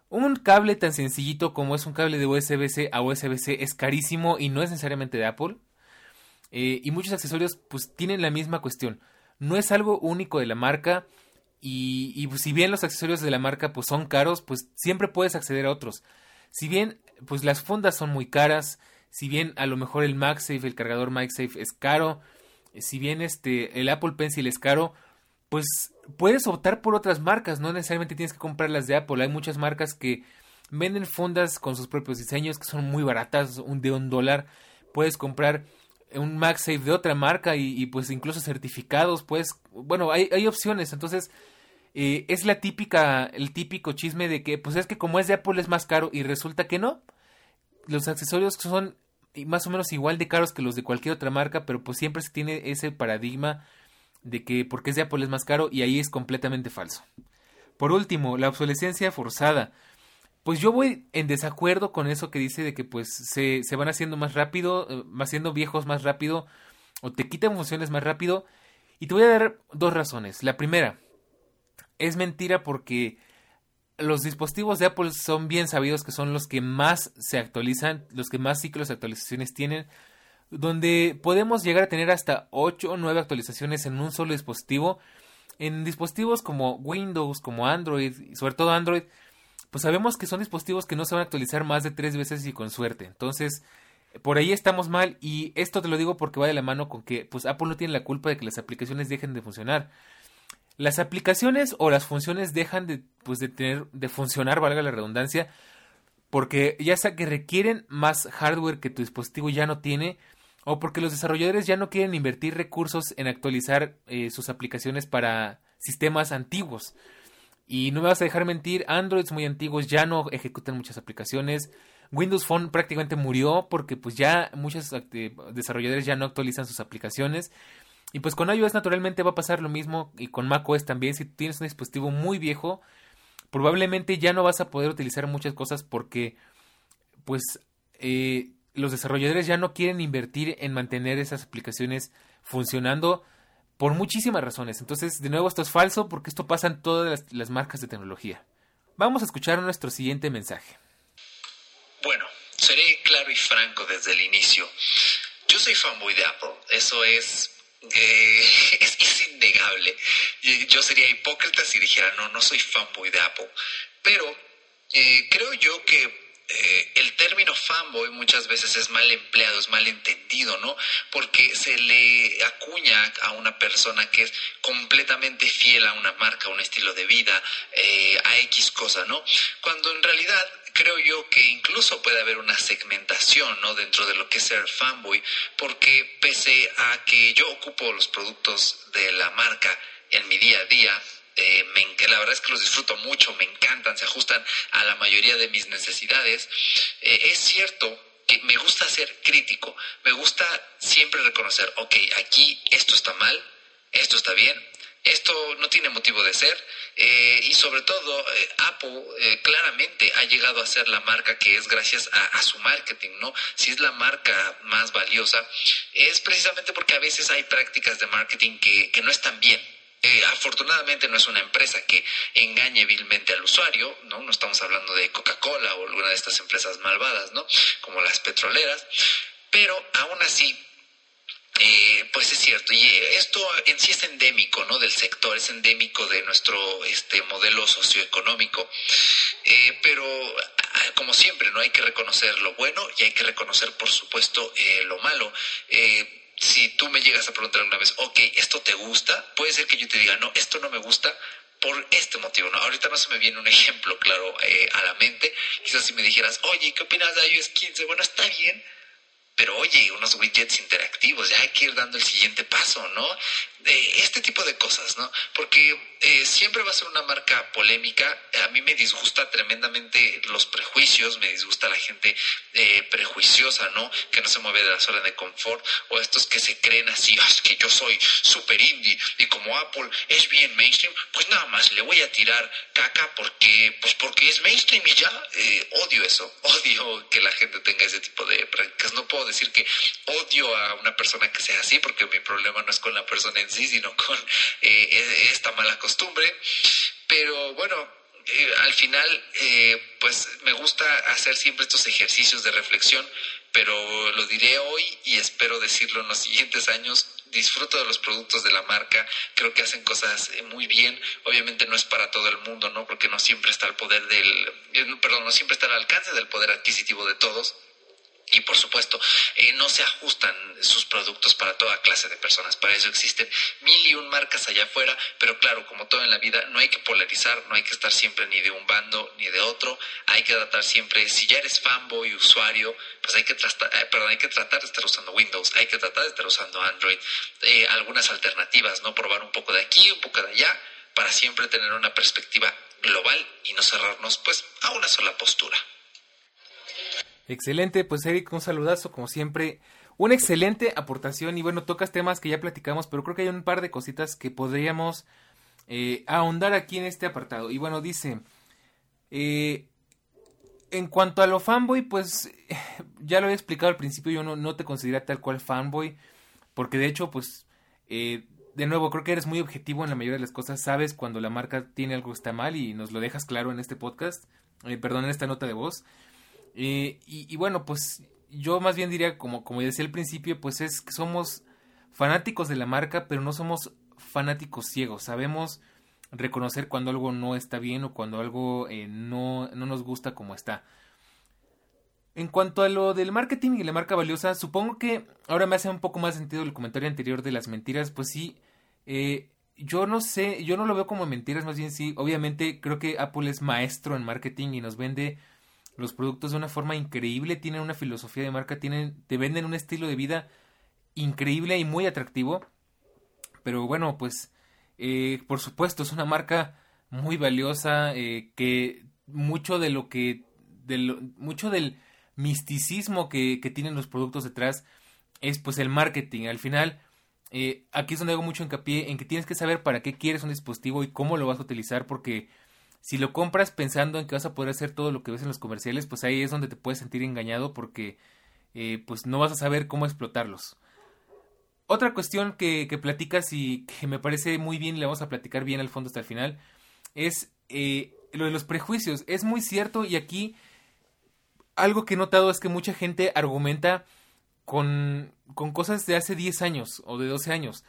Un cable tan sencillito como es un cable de USB-C a USB-C es carísimo y no es necesariamente de Apple. Eh, y muchos accesorios pues tienen la misma cuestión no es algo único de la marca y, y si bien los accesorios de la marca pues son caros, pues siempre puedes acceder a otros. Si bien pues las fundas son muy caras, si bien a lo mejor el MagSafe, el cargador MagSafe es caro, si bien este el Apple Pencil es caro, pues puedes optar por otras marcas, no necesariamente tienes que comprar las de Apple, hay muchas marcas que venden fundas con sus propios diseños que son muy baratas, de un dólar, puedes comprar un MagSafe de otra marca y, pues incluso certificados, pues bueno, hay, hay opciones, entonces eh, es la típica, el típico chisme de que pues es que como es de Apple es más caro y resulta que no, los accesorios son más o menos igual de caros que los de cualquier otra marca, pero pues siempre se tiene ese paradigma de que porque es de Apple es más caro y ahí es completamente falso. Por último, la obsolescencia forzada pues yo voy en desacuerdo con eso que dice de que pues se, se van haciendo más rápido, eh, haciendo viejos más rápido, o te quitan funciones más rápido. Y te voy a dar dos razones. La primera, es mentira porque los dispositivos de Apple son bien sabidos que son los que más se actualizan, los que más ciclos de actualizaciones tienen, donde podemos llegar a tener hasta 8 o 9 actualizaciones en un solo dispositivo. en dispositivos como Windows, como Android, sobre todo Android, pues sabemos que son dispositivos que no se van a actualizar más de tres veces y con suerte. Entonces, por ahí estamos mal y esto te lo digo porque va de la mano con que pues Apple no tiene la culpa de que las aplicaciones dejen de funcionar. Las aplicaciones o las funciones dejan de pues de tener de funcionar, valga la redundancia, porque ya sea que requieren más hardware que tu dispositivo ya no tiene o porque los desarrolladores ya no quieren invertir recursos en actualizar eh, sus aplicaciones para sistemas antiguos. Y no me vas a dejar mentir, Androids muy antiguos ya no ejecutan muchas aplicaciones. Windows Phone prácticamente murió porque pues ya muchos eh, desarrolladores ya no actualizan sus aplicaciones. Y pues con iOS naturalmente va a pasar lo mismo y con macOS también. Si tienes un dispositivo muy viejo, probablemente ya no vas a poder utilizar muchas cosas porque pues eh, los desarrolladores ya no quieren invertir en mantener esas aplicaciones funcionando por muchísimas razones. Entonces, de nuevo, esto es falso porque esto pasa en todas las, marcas de tecnología. Vamos a escuchar nuestro siguiente mensaje. Bueno, seré claro y franco desde el inicio. Yo soy fanboy de Apple, eso es, eh, [laughs] es, innegable. Yo sería hipócrita si dijera, no, no soy fanboy de Apple. Pero eh, creo yo que eh, el término fanboy muchas veces es mal empleado, es mal entendido, ¿no? Porque se le acuña a una persona que es completamente fiel a una marca, a un estilo de vida, eh, a X cosa, ¿no? Cuando en realidad creo yo que incluso puede haber una segmentación, ¿no? Dentro de lo que es ser fanboy, porque pese a que yo ocupo los productos de la marca en mi día a día, eh, me, la verdad es que los disfruto mucho, me encantan, se ajustan a la mayoría de mis necesidades. Eh, es cierto que me gusta ser crítico, me gusta siempre reconocer, ok, aquí esto está mal, esto está bien, esto no tiene motivo de ser eh, y sobre todo eh, Apple claramente ha llegado a ser la marca que es gracias a, a, su marketing, ¿no? Si es la marca más valiosa es precisamente porque a veces hay prácticas de marketing que, que no están bien, eh, afortunadamente no es una empresa que engañe vilmente al usuario, ¿no? No estamos hablando de Coca-Cola o alguna de estas empresas malvadas, ¿no? Como las petroleras, pero aún así eh, pues es cierto, y esto en sí es endémico, ¿no? Del sector, es endémico de nuestro este modelo socioeconómico. Eh, pero ah, como siempre, no hay que reconocer lo bueno y hay que reconocer, por supuesto, eh, lo malo. Si tú me llegas a preguntar una vez, ok, ¿esto te gusta? Puede ser que yo te diga, no, esto no me gusta por este motivo. ¿no? Ahorita no se me viene un ejemplo claro eh, a la mente. Quizás si me dijeras, oye, ¿qué opinas de iOS 15? Bueno, está bien, pero oye, unos widgets interactivos, ya hay que ir dando el siguiente paso, ¿no? De este tipo de cosas, ¿no? Porque eh, siempre va a ser una marca polémica. A mí me disgusta tremendamente los prejuicios, me disgusta la gente eh, prejuiciosa, ¿no? Que no se mueve de la zona de confort, o estos que se creen así, es que yo soy super indie y como Apple es bien mainstream, pues nada más le voy a tirar caca porque, pues porque es mainstream y ya. Eh, odio eso, [laughs] odio que la gente tenga ese tipo de prácticas. No puedo decir que odio a una persona que sea así, porque mi problema no es con la persona en sí, sino con eh, esta mala costumbre. Pero bueno, eh, al final, eh, pues me gusta hacer siempre estos ejercicios de reflexión, pero lo diré hoy y espero decirlo en los siguientes años. Disfruto de los productos de la marca, creo que hacen cosas muy bien. Obviamente no es para todo el mundo, ¿no? Porque no siempre está el poder del, perdón, no siempre está al alcance del poder adquisitivo de todos y por supuesto, eh, no se ajustan sus productos para toda clase de personas. Para eso existen mil y un marcas allá afuera, pero claro, como todo en la vida, no hay que polarizar, no hay que estar siempre ni de un bando ni de otro. Hay que tratar siempre, si ya eres fanboy, usuario, pues hay que, tratar, eh, perdón, hay que tratar de estar usando Windows, hay que tratar de estar usando Android. Eh, algunas alternativas, ¿no? Probar un poco de aquí, un poco de allá, para siempre tener una perspectiva global y no cerrarnos pues a una sola postura. Excelente, pues Eric, un saludazo como siempre. Una excelente aportación y bueno, tocas temas que ya platicamos, pero creo que hay un par de cositas que podríamos eh, ahondar aquí en este apartado. Y bueno, dice, eh, en cuanto a lo fanboy, pues [laughs] ya lo he explicado al principio, yo no, te considero tal cual fanboy, porque de hecho, pues, eh, de nuevo, creo que eres muy objetivo en la mayoría de las cosas, sabes cuando la marca tiene algo que está mal y nos lo dejas claro en este podcast, eh, perdón, en esta nota de voz. Eh, y, bueno, pues yo más bien diría, como, como decía al principio, pues es que somos fanáticos de la marca, pero no somos fanáticos ciegos, sabemos reconocer cuando algo no está bien o cuando algo eh, no, no nos gusta como está. En cuanto a lo del marketing y la marca valiosa, supongo que ahora me hace un poco más sentido el comentario anterior de las mentiras, pues sí, eh, yo no sé, yo no lo veo como mentiras, más bien sí, obviamente creo que Apple es maestro en marketing y nos vende los productos de una forma increíble, tienen una filosofía de marca, tienen, te venden un estilo de vida increíble y muy atractivo, pero bueno, pues eh, por supuesto es una marca muy valiosa eh, que mucho de lo que, de mucho del misticismo que, que tienen los productos detrás es pues el marketing, al final eh, aquí es donde hago mucho hincapié en que tienes que saber para qué quieres un dispositivo y cómo lo vas a utilizar porque si lo compras pensando en que vas a poder hacer todo lo que ves en los comerciales, pues ahí es donde te puedes sentir engañado porque eh, pues no vas a saber cómo explotarlos. Otra cuestión que, platicas y que me parece muy bien y la vamos a platicar bien al fondo hasta el final es eh, lo de los prejuicios. Es muy cierto y aquí algo que he notado es que mucha gente argumenta con, con cosas de hace 10 años o de 12 años.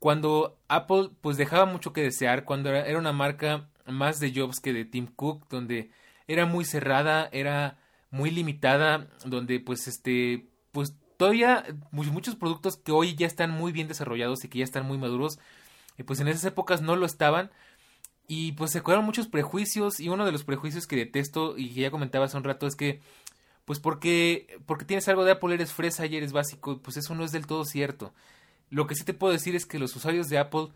Cuando Apple pues dejaba mucho que desear, cuando era una marca más de Jobs que de Tim Cook, donde era muy cerrada, era muy limitada, donde pues este, pues todavía muchos productos que hoy ya están muy bien desarrollados y que ya están muy maduros, eh, pues en esas épocas no lo estaban. Y pues se crearon muchos prejuicios y uno de los prejuicios que detesto y que ya comentaba hace un rato es que pues porque, porque tienes algo de Apple, eres fresa y eres básico, pues eso no es del todo cierto. Lo que sí te puedo decir es que los usuarios de Apple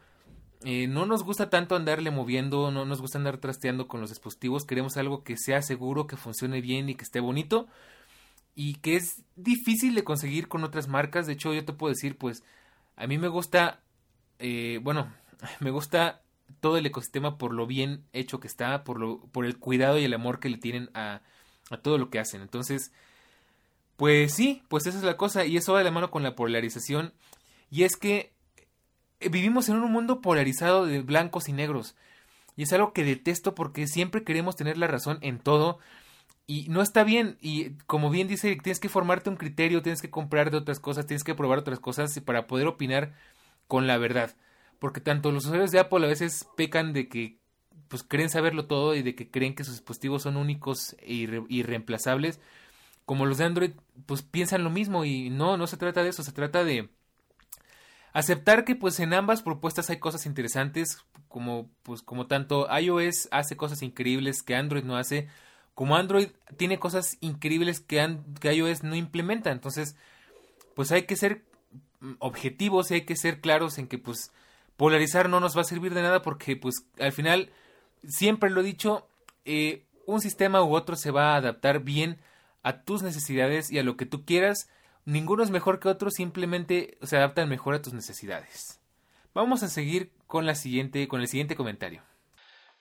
eh, no nos gusta tanto andarle moviendo, no nos gusta andar trasteando con los dispositivos, queremos algo que sea seguro, que funcione bien y que esté bonito y que es difícil de conseguir con otras marcas. De hecho, yo te puedo decir, pues, a mí me gusta, eh, bueno, [laughs] me gusta todo el ecosistema por lo bien hecho que está, por, lo, por el cuidado y el amor que le tienen a, a todo lo que hacen. Entonces, pues sí, pues esa es la cosa y eso va de la mano con la polarización y es que vivimos en un mundo polarizado de blancos y negros. Y es algo que detesto porque siempre queremos tener la razón en todo y no está bien. Y como bien dice tienes que formarte un criterio, tienes que comprar de otras cosas, tienes que probar otras cosas para poder opinar con la verdad. Porque tanto los usuarios de Apple a veces pecan de que pues creen saberlo todo y de que creen que sus dispositivos son únicos e irreemplazables, como los de Android, pues piensan lo mismo y no, no se trata de eso, se trata de aceptar que pues en ambas propuestas hay cosas interesantes, como pues como tanto iOS hace cosas increíbles que Android no hace, como Android tiene cosas increíbles que, que iOS no implementa, entonces pues hay que ser objetivos y hay que ser claros en que pues polarizar no nos va a servir de nada porque pues al final siempre lo he dicho, eh, un sistema u otro se va a adaptar bien a tus necesidades y a lo que tú quieras. Ninguno es mejor que otro, simplemente se adaptan mejor a tus necesidades. Vamos a seguir con la siguiente, con el siguiente comentario.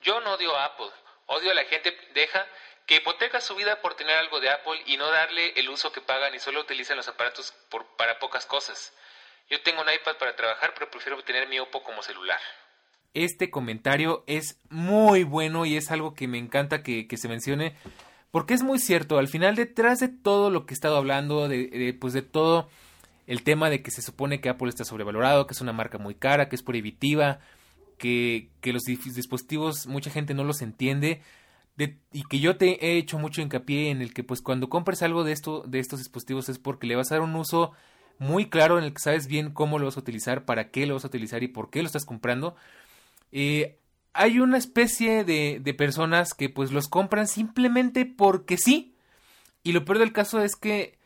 Yo no odio a Apple, odio a la gente deja que hipoteca su vida por tener algo de Apple y no darle el uso que pagan y solo utilizan los aparatos por, para pocas cosas. Yo tengo un iPad para trabajar, pero prefiero tener mi Oppo como celular este comentario es muy bueno y es algo que me encanta que, se mencione porque es muy cierto, al final detrás de todo lo que he estado hablando, de, pues de todo el tema de que se supone que Apple está sobrevalorado, que es una marca muy cara, que es prohibitiva, que, que los dispositivos mucha gente no los entiende y que yo te he hecho mucho hincapié en el que pues cuando compres algo de esto de estos dispositivos es porque le vas a dar un uso muy claro en el que sabes bien cómo lo vas a utilizar, para qué lo vas a utilizar y por qué lo estás comprando. Eh, hay una especie de, de, personas que pues los compran simplemente porque sí. Y lo peor del caso es que,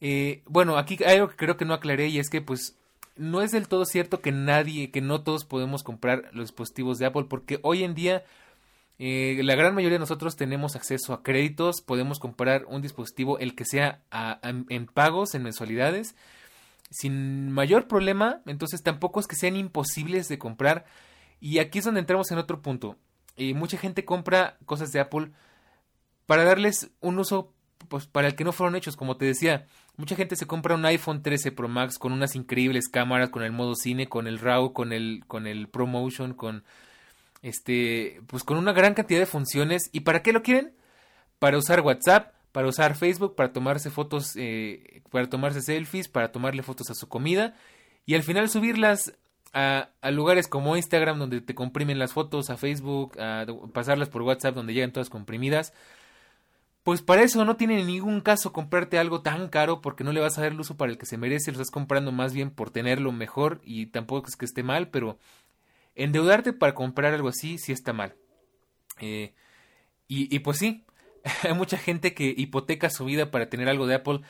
eh, bueno, aquí hay algo que creo que no aclaré y es que pues no es del todo cierto que nadie, que no todos podemos comprar los dispositivos de Apple porque hoy en día eh, la gran mayoría de nosotros tenemos acceso a créditos, podemos comprar un dispositivo, el que sea en pagos, en mensualidades, sin mayor problema, entonces tampoco es que sean imposibles de comprar y aquí es donde entramos en otro punto. Eh, mucha gente compra cosas de Apple para darles un uso pues, para el que no fueron hechos. Como te decía, mucha gente se compra un iPhone 13 Pro Max con unas increíbles cámaras, con el modo cine, con el RAW, con el, con el ProMotion, con este, pues con una gran cantidad de funciones. ¿Y para qué lo quieren? Para usar WhatsApp, para usar Facebook, para tomarse fotos, eh, para tomarse selfies, para tomarle fotos a su comida y al final subirlas a, lugares como Instagram donde te comprimen las fotos, a Facebook, a pasarlas por WhatsApp donde llegan todas comprimidas. Pues para eso no tiene ningún caso comprarte algo tan caro porque no le vas a dar el uso para el que se merece, lo estás comprando más bien por tenerlo mejor y tampoco es que esté mal, pero endeudarte para comprar algo así sí está mal. Eh, y, pues sí, [laughs] hay mucha gente que hipoteca su vida para tener algo de Apple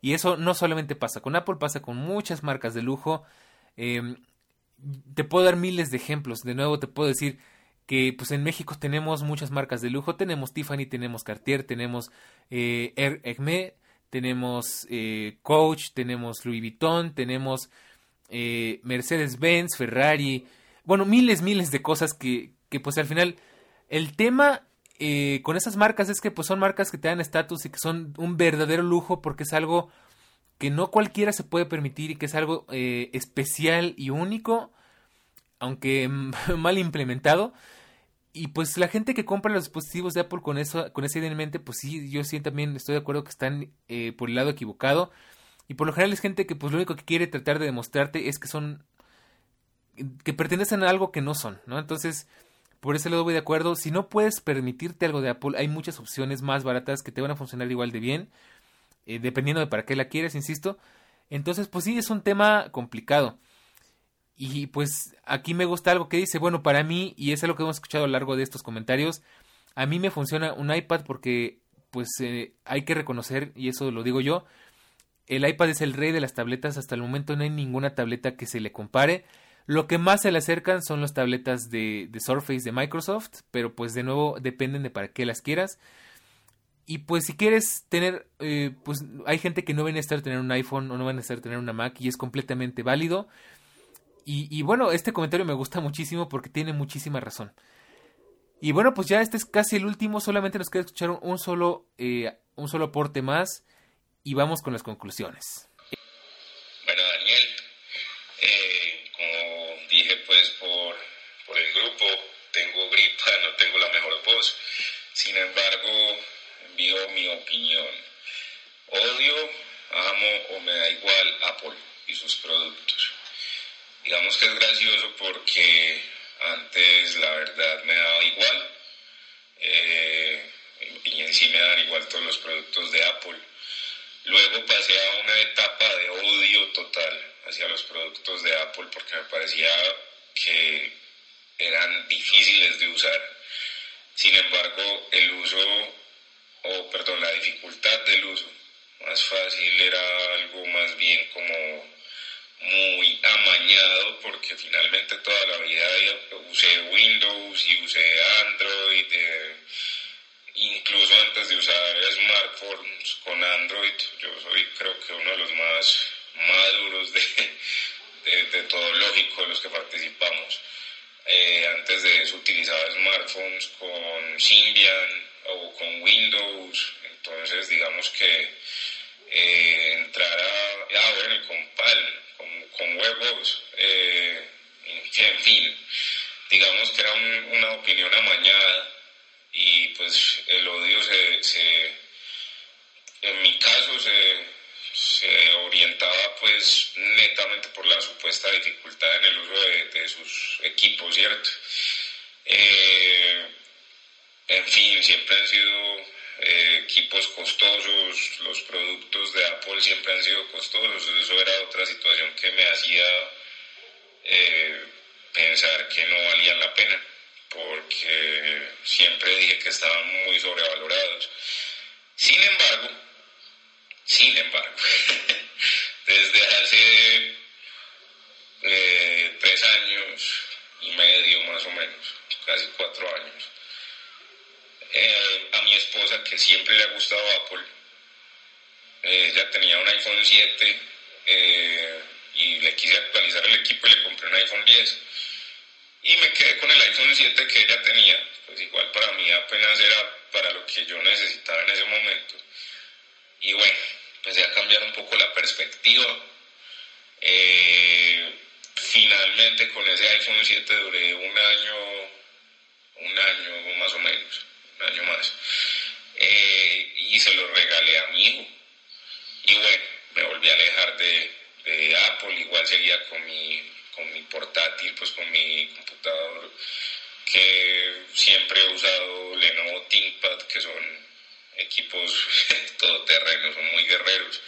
y eso no solamente pasa con Apple, pasa con muchas marcas de lujo. Eh, te puedo dar miles de ejemplos. De nuevo te puedo decir que pues en México tenemos muchas marcas de lujo. Tenemos Tiffany, tenemos Cartier, tenemos eh, Hermé, tenemos eh, Coach, tenemos Louis Vuitton, tenemos eh, Mercedes-Benz, Ferrari. Bueno, miles, miles de cosas que, que pues al final el tema eh, con esas marcas es que pues son marcas que te dan estatus y que son un verdadero lujo porque es algo que no cualquiera se puede permitir y que es algo eh, especial y único, aunque [laughs] mal implementado. Y pues la gente que compra los dispositivos de Apple con eso, con esa idea en mente, pues sí, yo sí también estoy de acuerdo que están eh, por el lado equivocado. Y por lo general es gente que pues lo único que quiere tratar de demostrarte es que son que pertenecen a algo que no son, ¿no? Entonces, por ese lado voy de acuerdo. Si no puedes permitirte algo de Apple, hay muchas opciones más baratas que te van a funcionar igual de bien. Eh, dependiendo de para qué la quieres, insisto. Entonces, pues sí, es un tema complicado. Y pues aquí me gusta algo que dice, bueno, para mí, y es algo que hemos escuchado a lo largo de estos comentarios, a mí me funciona un iPad porque pues eh, hay que reconocer, y eso lo digo yo, el iPad es el rey de las tabletas, hasta el momento no hay ninguna tableta que se le compare. Lo que más se le acercan son las tabletas de, de Surface de Microsoft, pero pues de nuevo dependen de para qué las quieras. Y pues si quieres tener, eh, pues hay gente que no va a necesitar tener un iPhone o no va a necesitar tener una Mac y es completamente válido. Y, bueno, este comentario me gusta muchísimo porque tiene muchísima razón. Y bueno, pues ya este es casi el último, solamente nos queda escuchar un solo, eh, un solo aporte más y vamos con las conclusiones. Bueno, Daniel, eh, como dije pues por, por el grupo, tengo gripa, [laughs] no tengo la mejor voz, sin embargo envío mi opinión. Odio, amo o me da igual Apple y sus productos. Digamos que es gracioso porque antes la verdad me daba igual eh, y en sí me dan igual todos los productos de Apple. Luego pasé a una etapa de odio total hacia los productos de Apple porque me parecía que eran difíciles de usar. Sin embargo, el uso o perdón, la dificultad del uso. Más fácil era algo más bien como muy amañado porque finalmente toda la vida usé Windows y usé Android, eh, incluso antes de usar smartphones con Android, yo soy creo que uno de los más maduros de, de, todo lógico de los que participamos. Eh, antes de eso utilizaba smartphones con Symbian, con Windows, entonces digamos que eh, entrar a, ah, bueno, con PAL, con, con huevos, eh, en fin, digamos que era una opinión amañada y pues el odio se, en mi caso se, se, orientaba pues netamente por la supuesta dificultad en el uso de, de sus equipos, ¿cierto? Eh, en fin, siempre han sido eh, equipos costosos, los productos de Apple siempre han sido costosos, eso era otra situación que me hacía eh, pensar que no valían la pena, porque siempre dije que estaban muy sobrevalorados. Sin embargo, sin embargo, [laughs] desde hace eh, tres años y medio más o menos, casi cuatro años, eh, a mi esposa, que siempre le ha gustado Apple. Eh, ella tenía un iPhone 7 eh, y le quise actualizar el equipo y le compré un iPhone 10. Y me quedé con el iPhone 7 que ella tenía. Pues igual para mí apenas era para lo que yo necesitaba en ese momento. Y bueno, empecé a cambiar un poco la perspectiva. finalmente con ese iPhone 7 duré un año, un año más o menos un año más. Y se lo regalé a mi hijo. Y bueno, me volví a alejar de, Apple, igual seguía con mi, con mi portátil, pues con mi computador, que siempre he usado Lenovo ThinkPad, que son equipos [laughs] todoterrenos, son muy guerreros.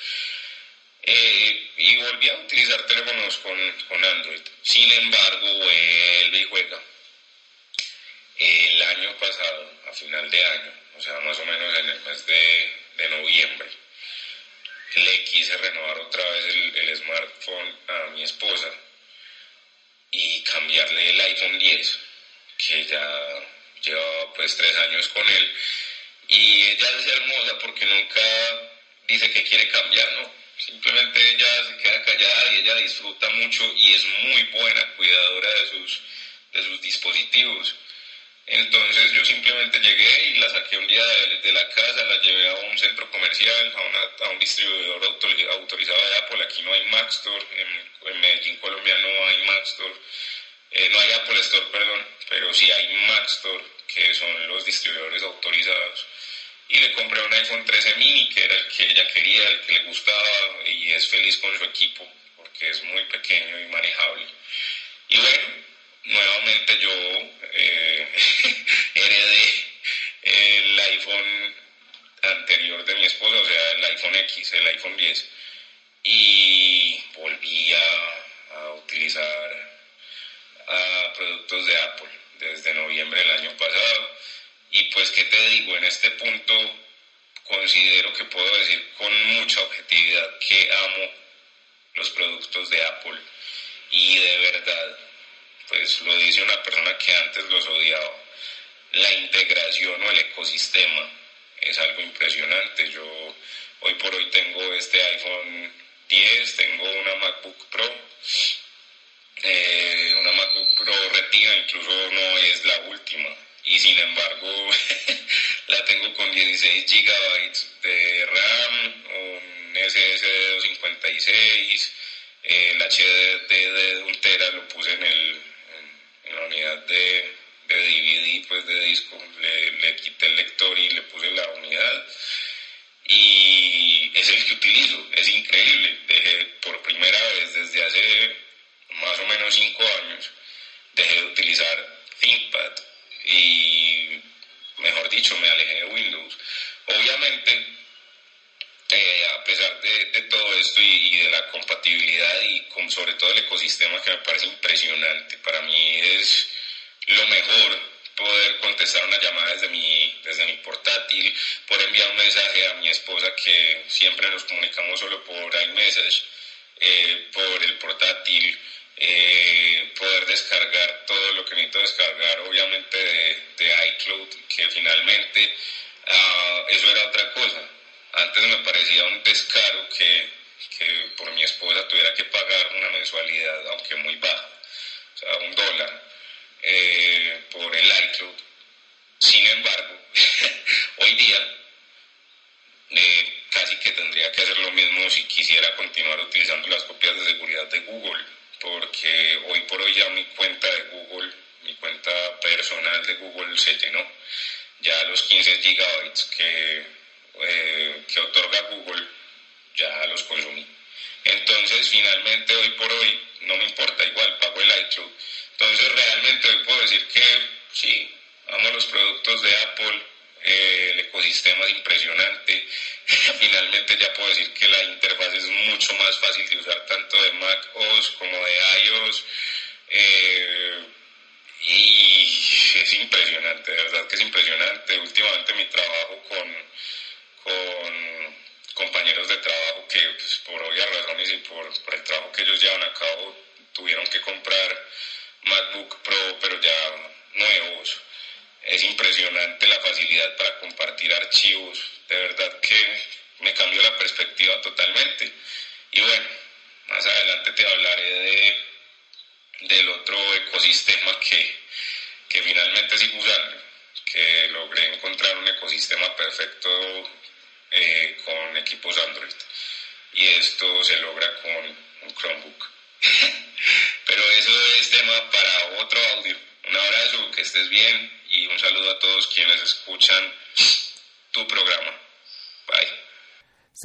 Eh, y volví a utilizar teléfonos con, con Android. Sin embargo, vuelve y juega. El año pasado, a final de año, o sea, más o menos en el mes de, de noviembre, le quise renovar otra vez el, smartphone a mi esposa y cambiarle el iPhone 10, que ya llevaba pues tres años con él. Y ella es hermosa porque nunca dice que quiere cambiar, ¿no? Simplemente ella se queda callada y ella disfruta mucho y es muy buena cuidadora de sus, de sus dispositivos. Entonces yo simplemente llegué y la saqué un día de, la casa, la llevé a un centro comercial, a, un distribuidor autorizado de Apple. Aquí no hay Mac Store, en, en Medellín, Colombia no hay Mac Store. Eh, no hay Apple Store, perdón, pero sí hay Mac Store, que son los distribuidores autorizados y le compré un iPhone 13 mini, que era el que ella quería, el que le gustaba, y es feliz con su equipo, porque es muy pequeño y manejable. Y bueno, nuevamente yo eh, [laughs] heredé el iPhone anterior de mi esposa, o sea, el iPhone X, el iPhone 10, y volví a, utilizar a productos de Apple desde noviembre del año pasado y pues, ¿qué te digo? En este punto considero que puedo decir con mucha objetividad que amo los productos de Apple y de verdad, pues lo dice una persona que antes los odiaba. La integración o el ecosistema es algo impresionante. Yo hoy por hoy tengo este iPhone 10, tengo una MacBook Pro, eh, una MacBook Pro Retina, incluso no es la última y sin embargo [laughs] la tengo con 16 GB de RAM, un SSD 256, el HDD de un lo puse en, el, en, la unidad de, de, DVD, pues de le quité el lector y le puse la unidad. Y es el que utilizo,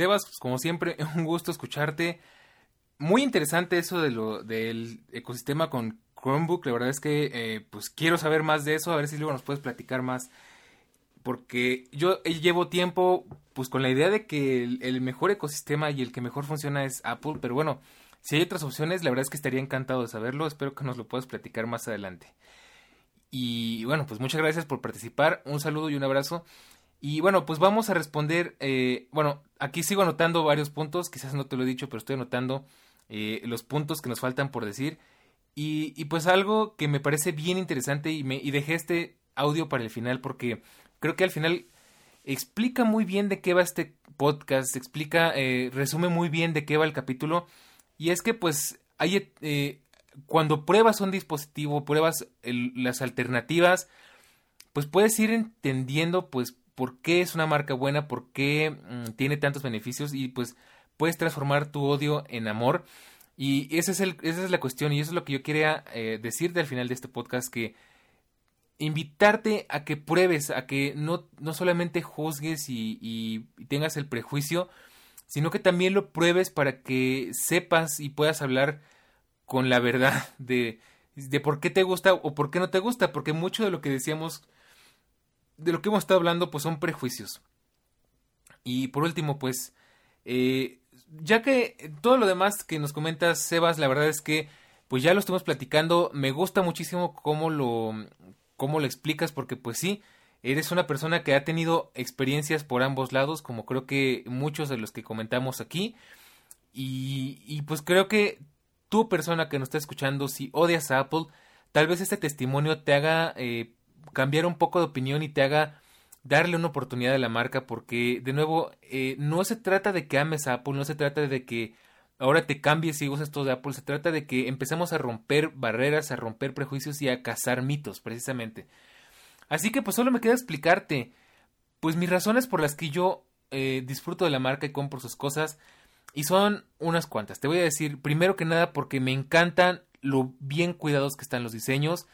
Sebas, pues, como siempre, [laughs] un gusto escucharte. muy interesante eso de lo del ecosistema con Chromebook. La verdad es que eh, pues quiero saber más de eso, a ver si luego nos puedes platicar más. Porque yo llevo tiempo pues con la idea de que el, mejor ecosistema y el que mejor funciona es Apple, pero bueno, si hay otras opciones, la verdad es que estaría encantado de saberlo. Espero que nos lo puedas platicar más adelante. Y bueno, pues muchas gracias por participar. Un saludo y un abrazo. Y bueno, pues vamos a responder. Eh, bueno, aquí sigo anotando varios puntos. Quizás no te lo he dicho, pero estoy anotando eh, los puntos que nos faltan por decir. Y, y, pues algo que me parece bien interesante y, me, y dejé este audio para el final porque creo que al final explica muy bien de qué va este podcast, explica, eh, resume muy bien de qué va el capítulo. Y es que pues hay, eh, cuando pruebas un dispositivo, pruebas las alternativas, pues puedes ir entendiendo pues por qué es una marca buena, por qué mm, tiene tantos beneficios y pues puedes transformar tu odio en amor. Y es el, esa es la cuestión y eso es lo que yo quería eh, decirte al final de este podcast, que invitarte a que pruebes, a que no, no solamente juzgues y, y, tengas el prejuicio, sino que también lo pruebes para que sepas y puedas hablar con la verdad de, de por qué te gusta o por qué no te gusta, porque mucho de lo que decíamos de lo que hemos estado hablando, pues son prejuicios. Y por último, pues, eh, ya que todo lo demás que nos comentas, Sebas, la verdad es que, pues ya lo estuvimos platicando, me gusta muchísimo cómo lo, cómo lo explicas, porque pues sí, eres una persona que ha tenido experiencias por ambos lados, como creo que muchos de los que comentamos aquí. Y, pues creo que tu persona que nos está escuchando, si odias a Apple, tal vez este testimonio te haga eh, cambiar un poco de opinión y te haga darle una oportunidad a la marca porque de nuevo eh, no se trata de que ames Apple, no se trata de que ahora te cambies y uses todo de Apple, se trata de que empecemos a romper barreras, a romper prejuicios y a cazar mitos precisamente. Así que pues solo me queda explicarte pues mis razones por las que yo eh, disfruto de la marca y compro sus cosas y son unas cuantas. Te voy a decir primero que nada porque me encantan lo bien cuidados que están los diseños,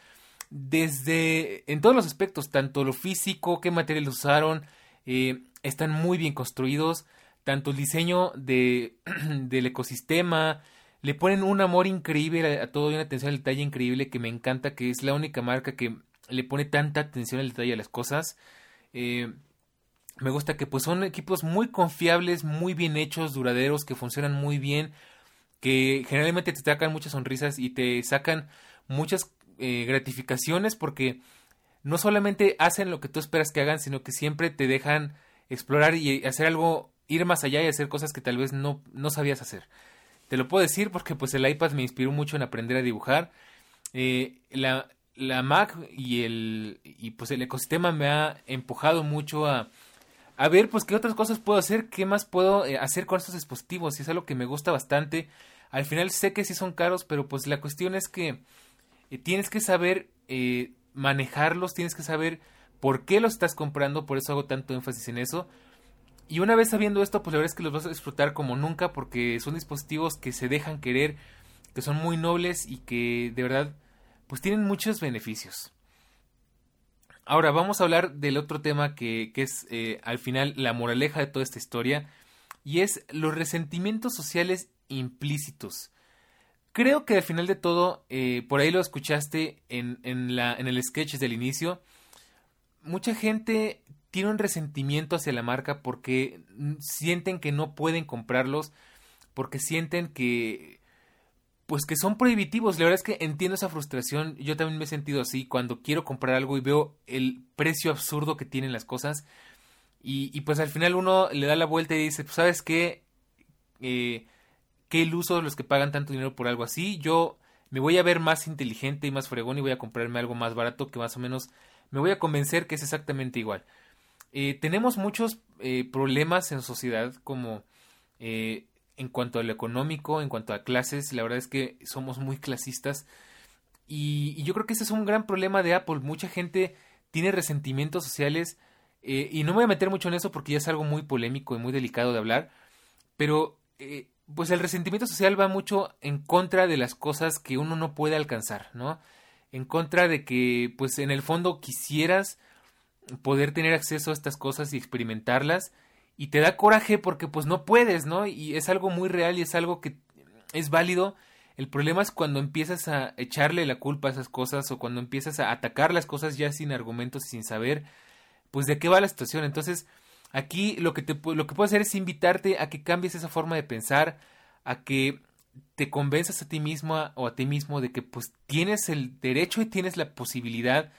desde en todos los aspectos, tanto lo físico, qué materiales usaron, eh, están muy bien construidos, tanto el diseño de, [clears throat] del ecosistema, le ponen un amor increíble a, todo y una atención al detalle increíble que me encanta, que es la única marca que le pone tanta atención al detalle a las cosas. Eh, me gusta que pues son equipos muy confiables, muy bien hechos, duraderos, que funcionan muy bien, que generalmente te sacan muchas sonrisas y te sacan muchas eh, gratificaciones porque no solamente hacen lo que tú esperas que hagan, sino que siempre te dejan explorar y hacer algo, ir más allá y hacer cosas que tal vez no, no sabías hacer. Te lo puedo decir porque pues el iPad me inspiró mucho en aprender a dibujar. Eh, la, la Mac y el, y pues el ecosistema me ha empujado mucho a, a ver pues qué otras cosas puedo hacer, qué más puedo eh, hacer con estos dispositivos y es algo que me gusta bastante. Al final sé que sí son caros, pero pues la cuestión es que tienes que saber eh, manejarlos, tienes que saber por qué los estás comprando, por eso hago tanto énfasis en eso. Y una vez sabiendo esto, pues la verdad es que los vas a disfrutar como nunca porque son dispositivos que se dejan querer, que son muy nobles y que de verdad pues tienen muchos beneficios. Ahora vamos a hablar del otro tema que, que es eh, al final la moraleja de toda esta historia y es los resentimientos sociales implícitos. Creo que al final de todo, eh, por ahí lo escuchaste en, en, la, en el sketch del inicio, mucha gente tiene un resentimiento hacia la marca porque sienten que no pueden comprarlos, porque sienten que pues que son prohibitivos. La verdad es que entiendo esa frustración. Yo también me he sentido así cuando quiero comprar algo y veo el precio absurdo que tienen las cosas. Y, pues al final uno le da la vuelta y dice, pues sabes qué, eh, qué ilusos los que pagan tanto dinero por algo así. Yo me voy a ver más inteligente y más fregón y voy a comprarme algo más barato que más o menos me voy a convencer que es exactamente igual. Eh, tenemos muchos eh, problemas en sociedad como eh, en cuanto a lo económico, en cuanto a clases, la verdad es que somos muy clasistas y, y yo creo que ese es un gran problema de Apple. Mucha gente tiene resentimientos sociales y no me voy a meter mucho en eso porque ya es algo muy polémico y muy delicado de hablar, pero pues el resentimiento social va mucho en contra de las cosas que uno no puede alcanzar, ¿no? En contra de que, pues en el fondo quisieras poder tener acceso a estas cosas y experimentarlas y te da coraje porque pues no puedes, ¿no? Y es algo muy real y es algo que es válido. El problema es cuando empiezas a echarle la culpa a esas cosas o cuando empiezas a atacar las cosas ya sin argumentos y sin saber pues de qué va la situación. Entonces, aquí lo que te lo que puedo hacer es invitarte a que cambies esa forma de pensar, a que te convenzas a ti misma o a ti mismo de que pues tienes el derecho y tienes la posibilidad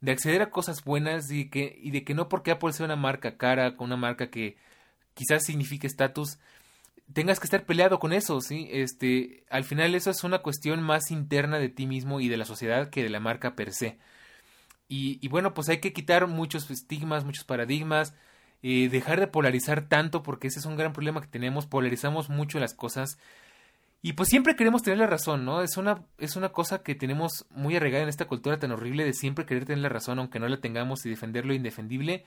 de acceder a cosas buenas y, que, y de que no porque Apple sea una marca cara, con una marca que quizás signifique estatus, tengas que estar peleado con eso, ¿sí? Este, al final eso es una cuestión más interna de ti mismo y de la sociedad que de la marca per se. Y, y bueno, pues hay que quitar muchos estigmas, muchos paradigmas, dejar de polarizar tanto porque ese es un gran problema que tenemos, polarizamos mucho las cosas y pues siempre queremos tener la razón, ¿no? Es una, es una cosa que tenemos muy arraigada en esta cultura tan horrible de siempre querer tener la razón aunque no la tengamos y defender lo indefendible.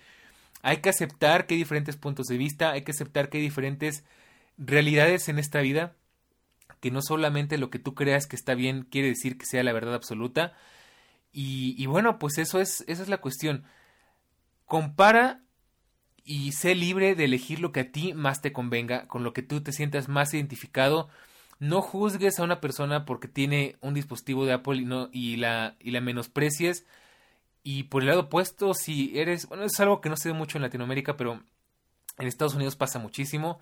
Hay que aceptar que hay diferentes puntos de vista, hay que aceptar que hay diferentes realidades en esta vida, que no solamente lo que tú creas que está bien quiere decir que sea la verdad absoluta. Y, y bueno, pues eso es, esa es la cuestión. Compara y sé libre de elegir lo que a ti más te convenga, con lo que tú te sientas más identificado no juzgues a una persona porque tiene un dispositivo de Apple y, la, y la menosprecies. Y por el lado opuesto, si eres, bueno, es algo que no se ve mucho en Latinoamérica, pero en Estados Unidos pasa muchísimo.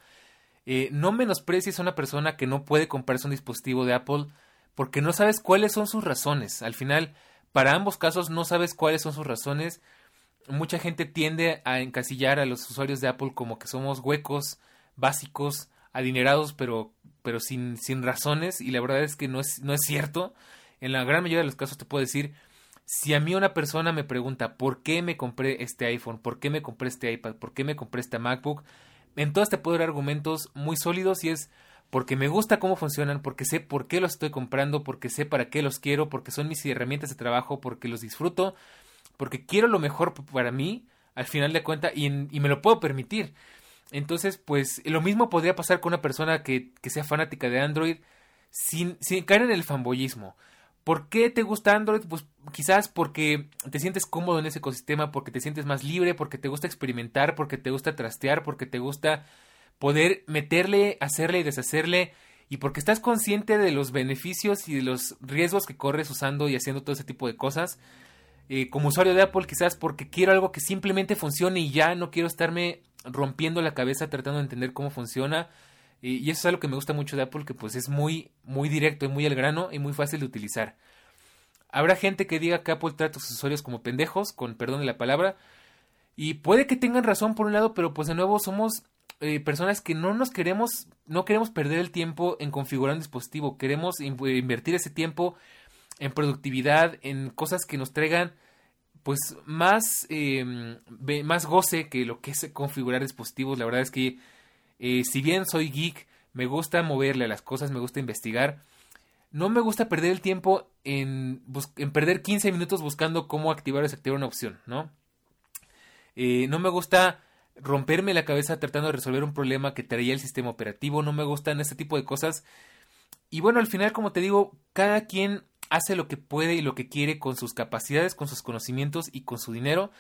Eh, no menosprecies a una persona que no puede comprarse un dispositivo de Apple porque no sabes cuáles son sus razones. Al final, para ambos casos no sabes cuáles son sus razones. Mucha gente tiende a encasillar a los usuarios de Apple como que somos huecos, básicos, adinerados, pero pero sin, sin razones y la verdad es que no es, no es cierto. En la gran mayoría de los casos te puedo decir, si a mí una persona me pregunta por qué me compré este iPhone, por qué me compré este iPad, por qué me compré este MacBook, entonces te puedo dar argumentos muy sólidos y es porque me gusta cómo funcionan, porque sé por qué los estoy comprando, porque sé para qué los quiero, porque son mis herramientas de trabajo, porque los disfruto, porque quiero lo mejor para mí, al final de cuentas, y, y me lo puedo permitir. Entonces, pues lo mismo podría pasar con una persona que, que sea fanática de Android sin, sin caer en el fanboyismo. ¿Por qué te gusta Android? Pues quizás porque te sientes cómodo en ese ecosistema, porque te sientes más libre, porque te gusta experimentar, porque te gusta trastear, porque te gusta poder meterle, hacerle y deshacerle, y porque estás consciente de los beneficios y de los riesgos que corres usando y haciendo todo ese tipo de cosas. Eh, como usuario de Apple, quizás porque quiero algo que simplemente funcione y ya no quiero estarme rompiendo la cabeza tratando de entender cómo funciona. Y, eso es algo que me gusta mucho de Apple, que pues es muy, muy directo y muy al grano y muy fácil de utilizar. Habrá gente que diga que Apple trata a sus usuarios como pendejos, con perdón de la palabra. Y puede que tengan razón por un lado, pero pues de nuevo somos eh, personas que no nos queremos, no queremos perder el tiempo en configurar un dispositivo. Queremos invertir ese tiempo en productividad, en cosas que nos traigan pues más, eh, más goce que lo que es configurar dispositivos. La verdad es que eh, si bien soy geek, me gusta moverle a las cosas, me gusta investigar. No me gusta perder el tiempo en, en perder 15 minutos buscando cómo activar o desactivar una opción, ¿no? Eh, no me gusta romperme la cabeza tratando de resolver un problema que traía el sistema operativo. No me gustan este tipo de cosas. Y bueno, al final, como te digo, cada quien hace lo que puede y lo que quiere con sus capacidades, con sus conocimientos y con su dinero.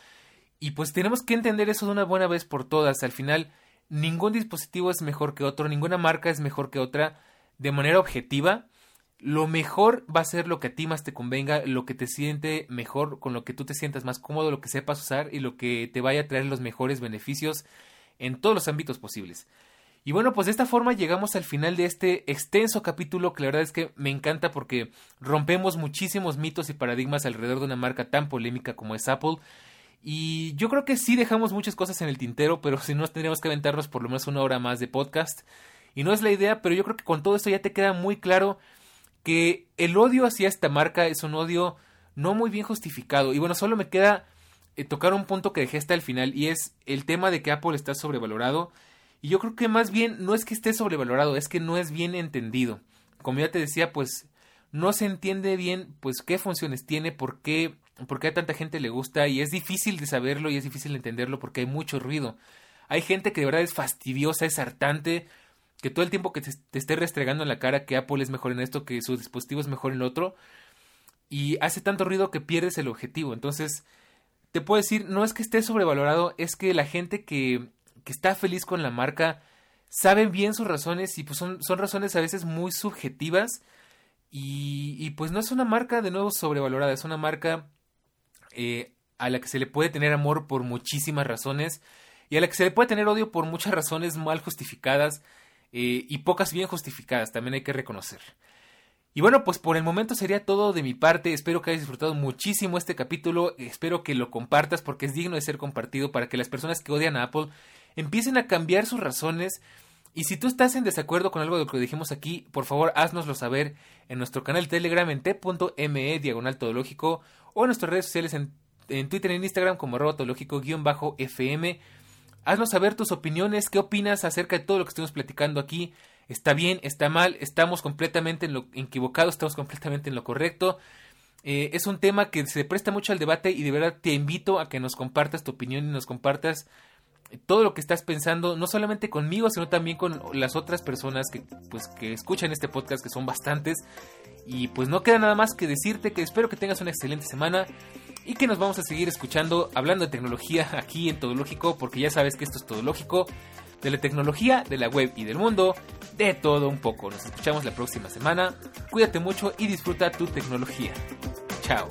Y pues tenemos que entender eso de una buena vez por todas. Al final, ningún dispositivo es mejor que otro, ninguna marca es mejor que otra de manera objetiva. Lo mejor va a ser lo que a ti más te convenga, lo que te siente mejor, con lo que tú te sientas más cómodo, lo que sepas usar y lo que te vaya a traer los mejores beneficios en todos los ámbitos posibles. Y bueno, pues de esta forma llegamos al final de este extenso capítulo que la verdad es que me encanta porque rompemos muchísimos mitos y paradigmas alrededor de una marca tan polémica como es Apple. Y yo creo que sí dejamos muchas cosas en el tintero, pero si no tendríamos que aventarnos por lo menos una hora más de podcast. Y no es la idea, pero yo creo que con todo esto ya te queda muy claro que el odio hacia esta marca es un odio no muy bien justificado. Y bueno, solo me queda eh, tocar un punto que dejé hasta el final y es el tema de que Apple está sobrevalorado. Y yo creo que más bien no es que esté sobrevalorado, es que no es bien entendido. Como ya te decía, pues no se entiende bien pues qué funciones tiene, por qué, por qué a tanta gente le gusta y es difícil de saberlo y es difícil de entenderlo porque hay mucho ruido. Hay gente que de verdad es fastidiosa, es hartante, que todo el tiempo que te, te esté restregando en la cara que Apple es mejor en esto, que su dispositivo es mejor en lo otro, y hace tanto ruido que pierdes el objetivo. Entonces, te puedo decir, no es que esté sobrevalorado, es que la gente que que está feliz con la marca, saben bien sus razones y pues son, son razones a veces muy subjetivas y, pues no es una marca de nuevo sobrevalorada, es una marca eh, a la que se le puede tener amor por muchísimas razones y a la que se le puede tener odio por muchas razones mal justificadas eh, y pocas bien justificadas, también hay que reconocer. Y bueno, pues por el momento sería todo de mi parte. Espero que hayas disfrutado muchísimo este capítulo. Espero que lo compartas porque es digno de ser compartido para que las personas que odian a Apple empiecen a cambiar sus razones. Y si tú estás en desacuerdo con algo de lo que dijimos aquí, por favor haznoslo saber en nuestro canal Telegram en t.me diagonal todológico o en nuestras redes sociales en, en Twitter y en Instagram como arroba todológico-fm. Haznos saber tus opiniones, qué opinas acerca de todo lo que estuvimos platicando aquí está bien, está mal, estamos completamente en lo equivocado, estamos completamente en lo correcto. Eh, es un tema que se presta mucho al debate y de verdad te invito a que nos compartas tu opinión y nos compartas todo lo que estás pensando, no solamente conmigo, sino también con las otras personas que, pues, que escuchan este podcast, que son bastantes. Y pues no queda nada más que decirte que espero que tengas una excelente semana y que nos vamos a seguir escuchando hablando de tecnología aquí en Todo Lógico, porque ya sabes que esto es Todo Lógico de la tecnología, de la web y del mundo, de todo un poco. Nos escuchamos la próxima semana. Cuídate mucho y disfruta tu tecnología. Chao.